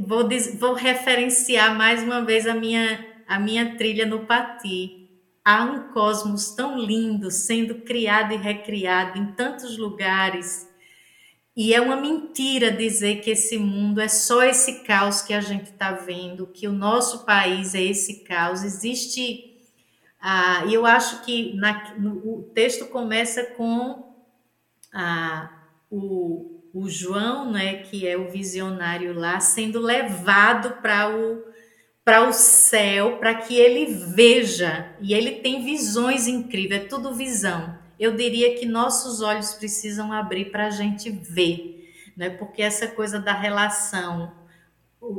vou, vou referenciar mais uma vez a minha, a minha trilha no Pati. Há um cosmos tão lindo sendo criado e recriado em tantos lugares. E é uma mentira dizer que esse mundo é só esse caos que a gente está vendo, que o nosso país é esse caos. Existe. Ah, eu acho que na, no, o texto começa com ah, o, o João, né, que é o visionário lá, sendo levado para o para o céu, para que ele veja, e ele tem visões incríveis, é tudo visão. Eu diria que nossos olhos precisam abrir para a gente ver, né? porque essa coisa da relação,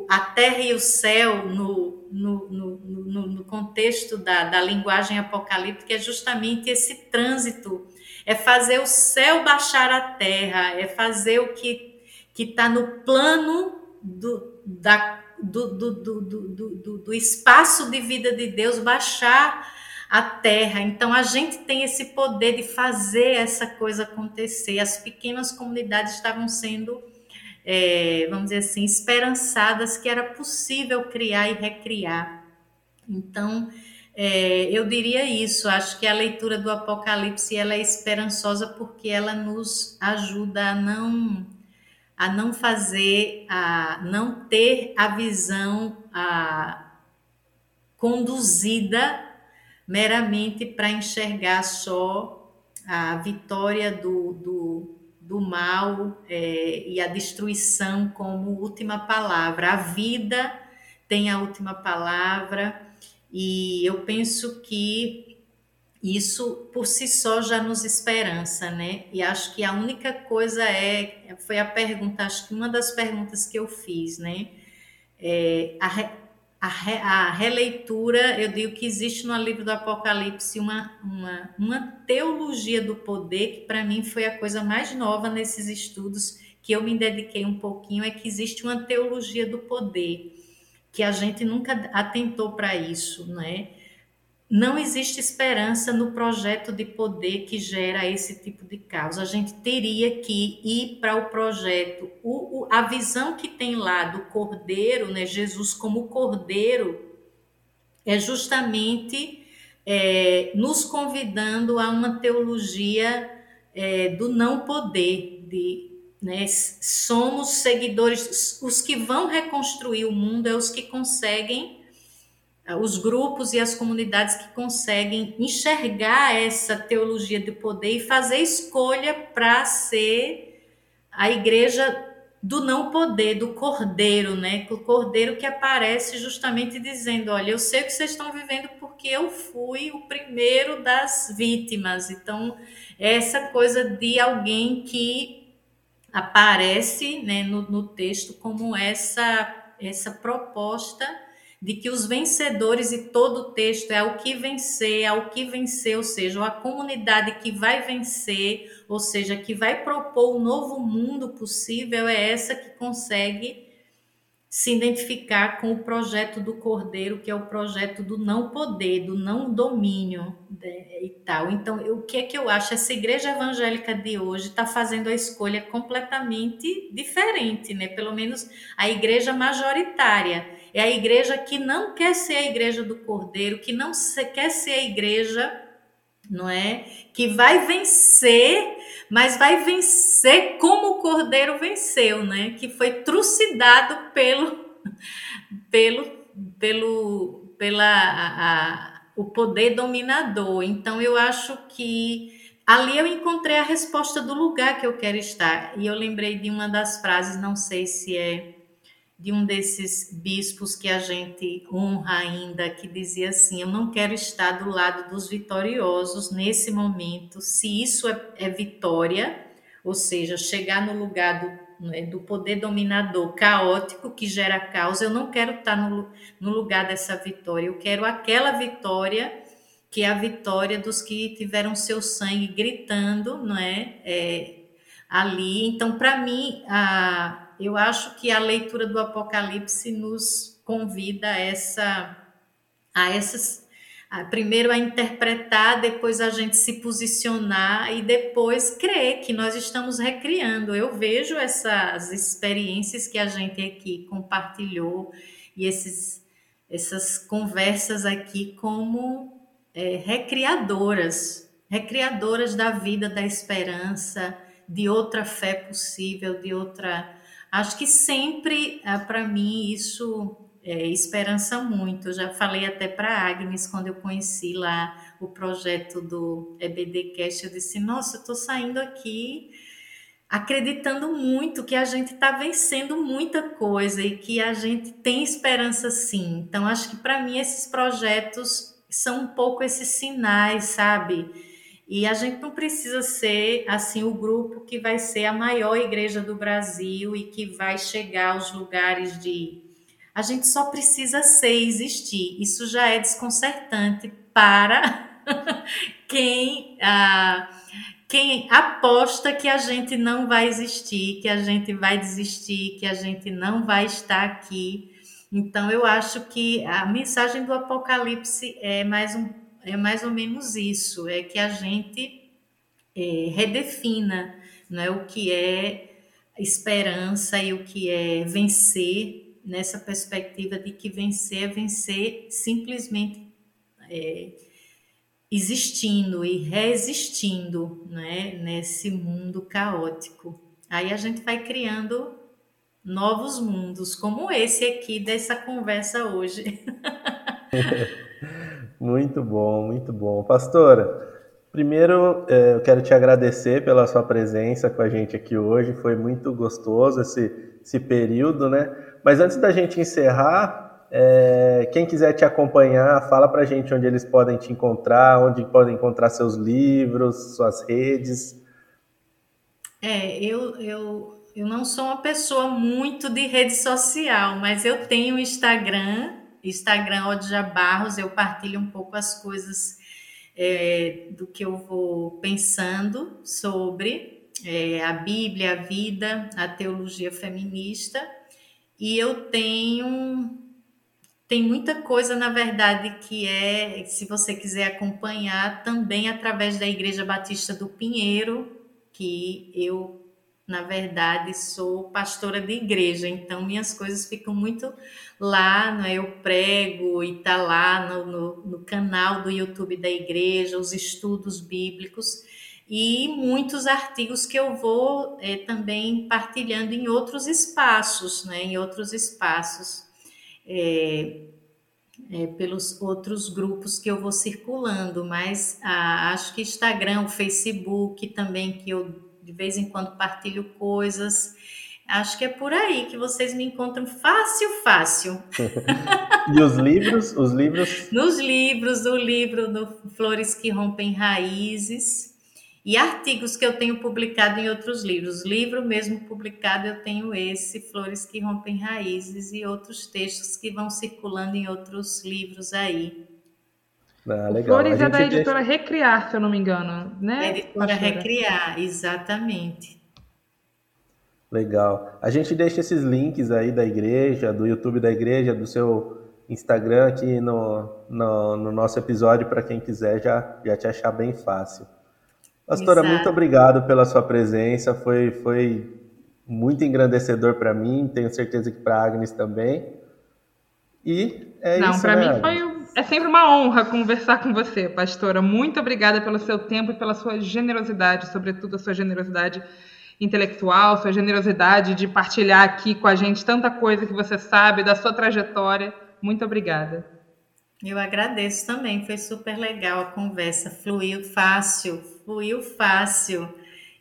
a terra e o céu, no, no, no, no contexto da, da linguagem apocalíptica, é justamente esse trânsito é fazer o céu baixar a terra, é fazer o que está no plano do, da do, do, do, do, do espaço de vida de Deus baixar a terra. Então a gente tem esse poder de fazer essa coisa acontecer. As pequenas comunidades estavam sendo, é, vamos dizer assim, esperançadas que era possível criar e recriar. Então é, eu diria isso. Acho que a leitura do Apocalipse ela é esperançosa porque ela nos ajuda a não a não fazer, a não ter a visão a, conduzida meramente para enxergar só a vitória do, do, do mal é, e a destruição como última palavra. A vida tem a última palavra, e eu penso que isso por si só já nos esperança, né? E acho que a única coisa é, foi a pergunta, acho que uma das perguntas que eu fiz, né? É, a, a, a, releitura, eu digo que existe no livro do Apocalipse uma, uma, uma teologia do poder, que para mim foi a coisa mais nova nesses estudos, que eu me dediquei um pouquinho, é que existe uma teologia do poder, que a gente nunca atentou para isso, né? não existe esperança no projeto de poder que gera esse tipo de caos. A gente teria que ir para o projeto. O, o, a visão que tem lá do cordeiro, né, Jesus como cordeiro, é justamente é, nos convidando a uma teologia é, do não poder, de, né, somos seguidores, os que vão reconstruir o mundo é os que conseguem ah, os grupos e as comunidades que conseguem enxergar essa teologia de poder e fazer escolha para ser a igreja do não poder, do cordeiro, né? O cordeiro que aparece justamente dizendo: Olha, eu sei o que vocês estão vivendo porque eu fui o primeiro das vítimas. Então, essa coisa de alguém que aparece né, no, no texto como essa, essa proposta de que os vencedores e todo o texto é o que vencer, é o que vencer, ou seja, a comunidade que vai vencer, ou seja, que vai propor o um novo mundo possível, é essa que consegue se identificar com o projeto do Cordeiro, que é o projeto do não poder, do não domínio né, e tal. Então, o que é que eu acho? Essa igreja evangélica de hoje está fazendo a escolha completamente diferente, né? Pelo menos a igreja majoritária é a igreja que não quer ser a igreja do Cordeiro, que não quer ser a igreja, não é? Que vai vencer, mas vai vencer como o Cordeiro venceu, né? Que foi trucidado pelo pelo pelo pela a, a, o poder dominador. Então eu acho que ali eu encontrei a resposta do lugar que eu quero estar. E eu lembrei de uma das frases, não sei se é de um desses bispos que a gente honra ainda, que dizia assim: Eu não quero estar do lado dos vitoriosos nesse momento, se isso é, é vitória, ou seja, chegar no lugar do, né, do poder dominador caótico que gera caos, eu não quero estar no, no lugar dessa vitória, eu quero aquela vitória que é a vitória dos que tiveram seu sangue gritando, não é? é ali. Então, para mim, a eu acho que a leitura do Apocalipse nos convida a essa a essas primeiro a interpretar, depois a gente se posicionar e depois crer que nós estamos recriando. Eu vejo essas experiências que a gente aqui compartilhou e esses essas conversas aqui como é, recriadoras, recriadoras da vida, da esperança, de outra fé possível, de outra. Acho que sempre, ah, para mim, isso é, esperança muito. Eu já falei até para Agnes quando eu conheci lá o projeto do EBDcast, eu disse: Nossa, eu estou saindo aqui acreditando muito que a gente está vencendo muita coisa e que a gente tem esperança sim. Então, acho que para mim esses projetos são um pouco esses sinais, sabe? E a gente não precisa ser assim o grupo que vai ser a maior igreja do Brasil e que vai chegar aos lugares de. A gente só precisa ser existir. Isso já é desconcertante para quem. Ah, quem aposta que a gente não vai existir, que a gente vai desistir, que a gente não vai estar aqui. Então, eu acho que a mensagem do Apocalipse é mais, um, é mais ou menos isso: é que a gente é, redefina é o que é esperança e o que é vencer, nessa perspectiva de que vencer é vencer simplesmente. É, existindo e resistindo né, nesse mundo caótico. Aí a gente vai criando novos mundos, como esse aqui dessa conversa hoje. muito bom, muito bom. Pastora, primeiro é, eu quero te agradecer pela sua presença com a gente aqui hoje, foi muito gostoso esse, esse período, né? Mas antes da gente encerrar, é, quem quiser te acompanhar, fala para gente onde eles podem te encontrar, onde podem encontrar seus livros, suas redes. É, eu, eu, eu não sou uma pessoa muito de rede social, mas eu tenho Instagram, Instagram Odja Barros, eu partilho um pouco as coisas é, do que eu vou pensando sobre é, a Bíblia, a vida, a teologia feminista. E eu tenho tem muita coisa, na verdade, que é, se você quiser acompanhar, também através da Igreja Batista do Pinheiro, que eu, na verdade, sou pastora de igreja, então minhas coisas ficam muito lá, né? eu prego e tá lá no, no, no canal do YouTube da igreja, os estudos bíblicos e muitos artigos que eu vou é, também partilhando em outros espaços, né? em outros espaços é, é, pelos outros grupos que eu vou circulando, mas ah, acho que Instagram, o Facebook também, que eu de vez em quando partilho coisas. Acho que é por aí que vocês me encontram fácil, fácil. e os livros? Os livros? Nos livros, o livro do Flores que Rompem Raízes, e artigos que eu tenho publicado em outros livros. Livro mesmo publicado, eu tenho esse, Flores que Rompem Raízes, e outros textos que vão circulando em outros livros aí. Ah, Flores é da editora deixa... Recriar, se eu não me engano, né? É editora Recriar, exatamente. Legal. A gente deixa esses links aí da igreja, do YouTube da igreja, do seu Instagram aqui no, no, no nosso episódio para quem quiser já, já te achar bem fácil. Pastora, Exato. muito obrigado pela sua presença. Foi, foi muito engrandecedor para mim, tenho certeza que para Agnes também. E é Não, isso. Não, para né, mim foi é sempre uma honra conversar com você, pastora. Muito obrigada pelo seu tempo e pela sua generosidade, sobretudo a sua generosidade intelectual, sua generosidade de partilhar aqui com a gente tanta coisa que você sabe da sua trajetória. Muito obrigada. Eu agradeço também, foi super legal a conversa, fluiu fácil, fluiu fácil.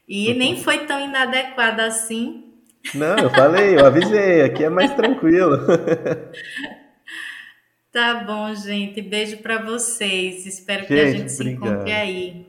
E nem foi tão inadequada assim. Não, eu falei, eu avisei, aqui é mais tranquilo. tá bom, gente. Beijo para vocês. Espero gente, que a gente se obrigado. encontre aí.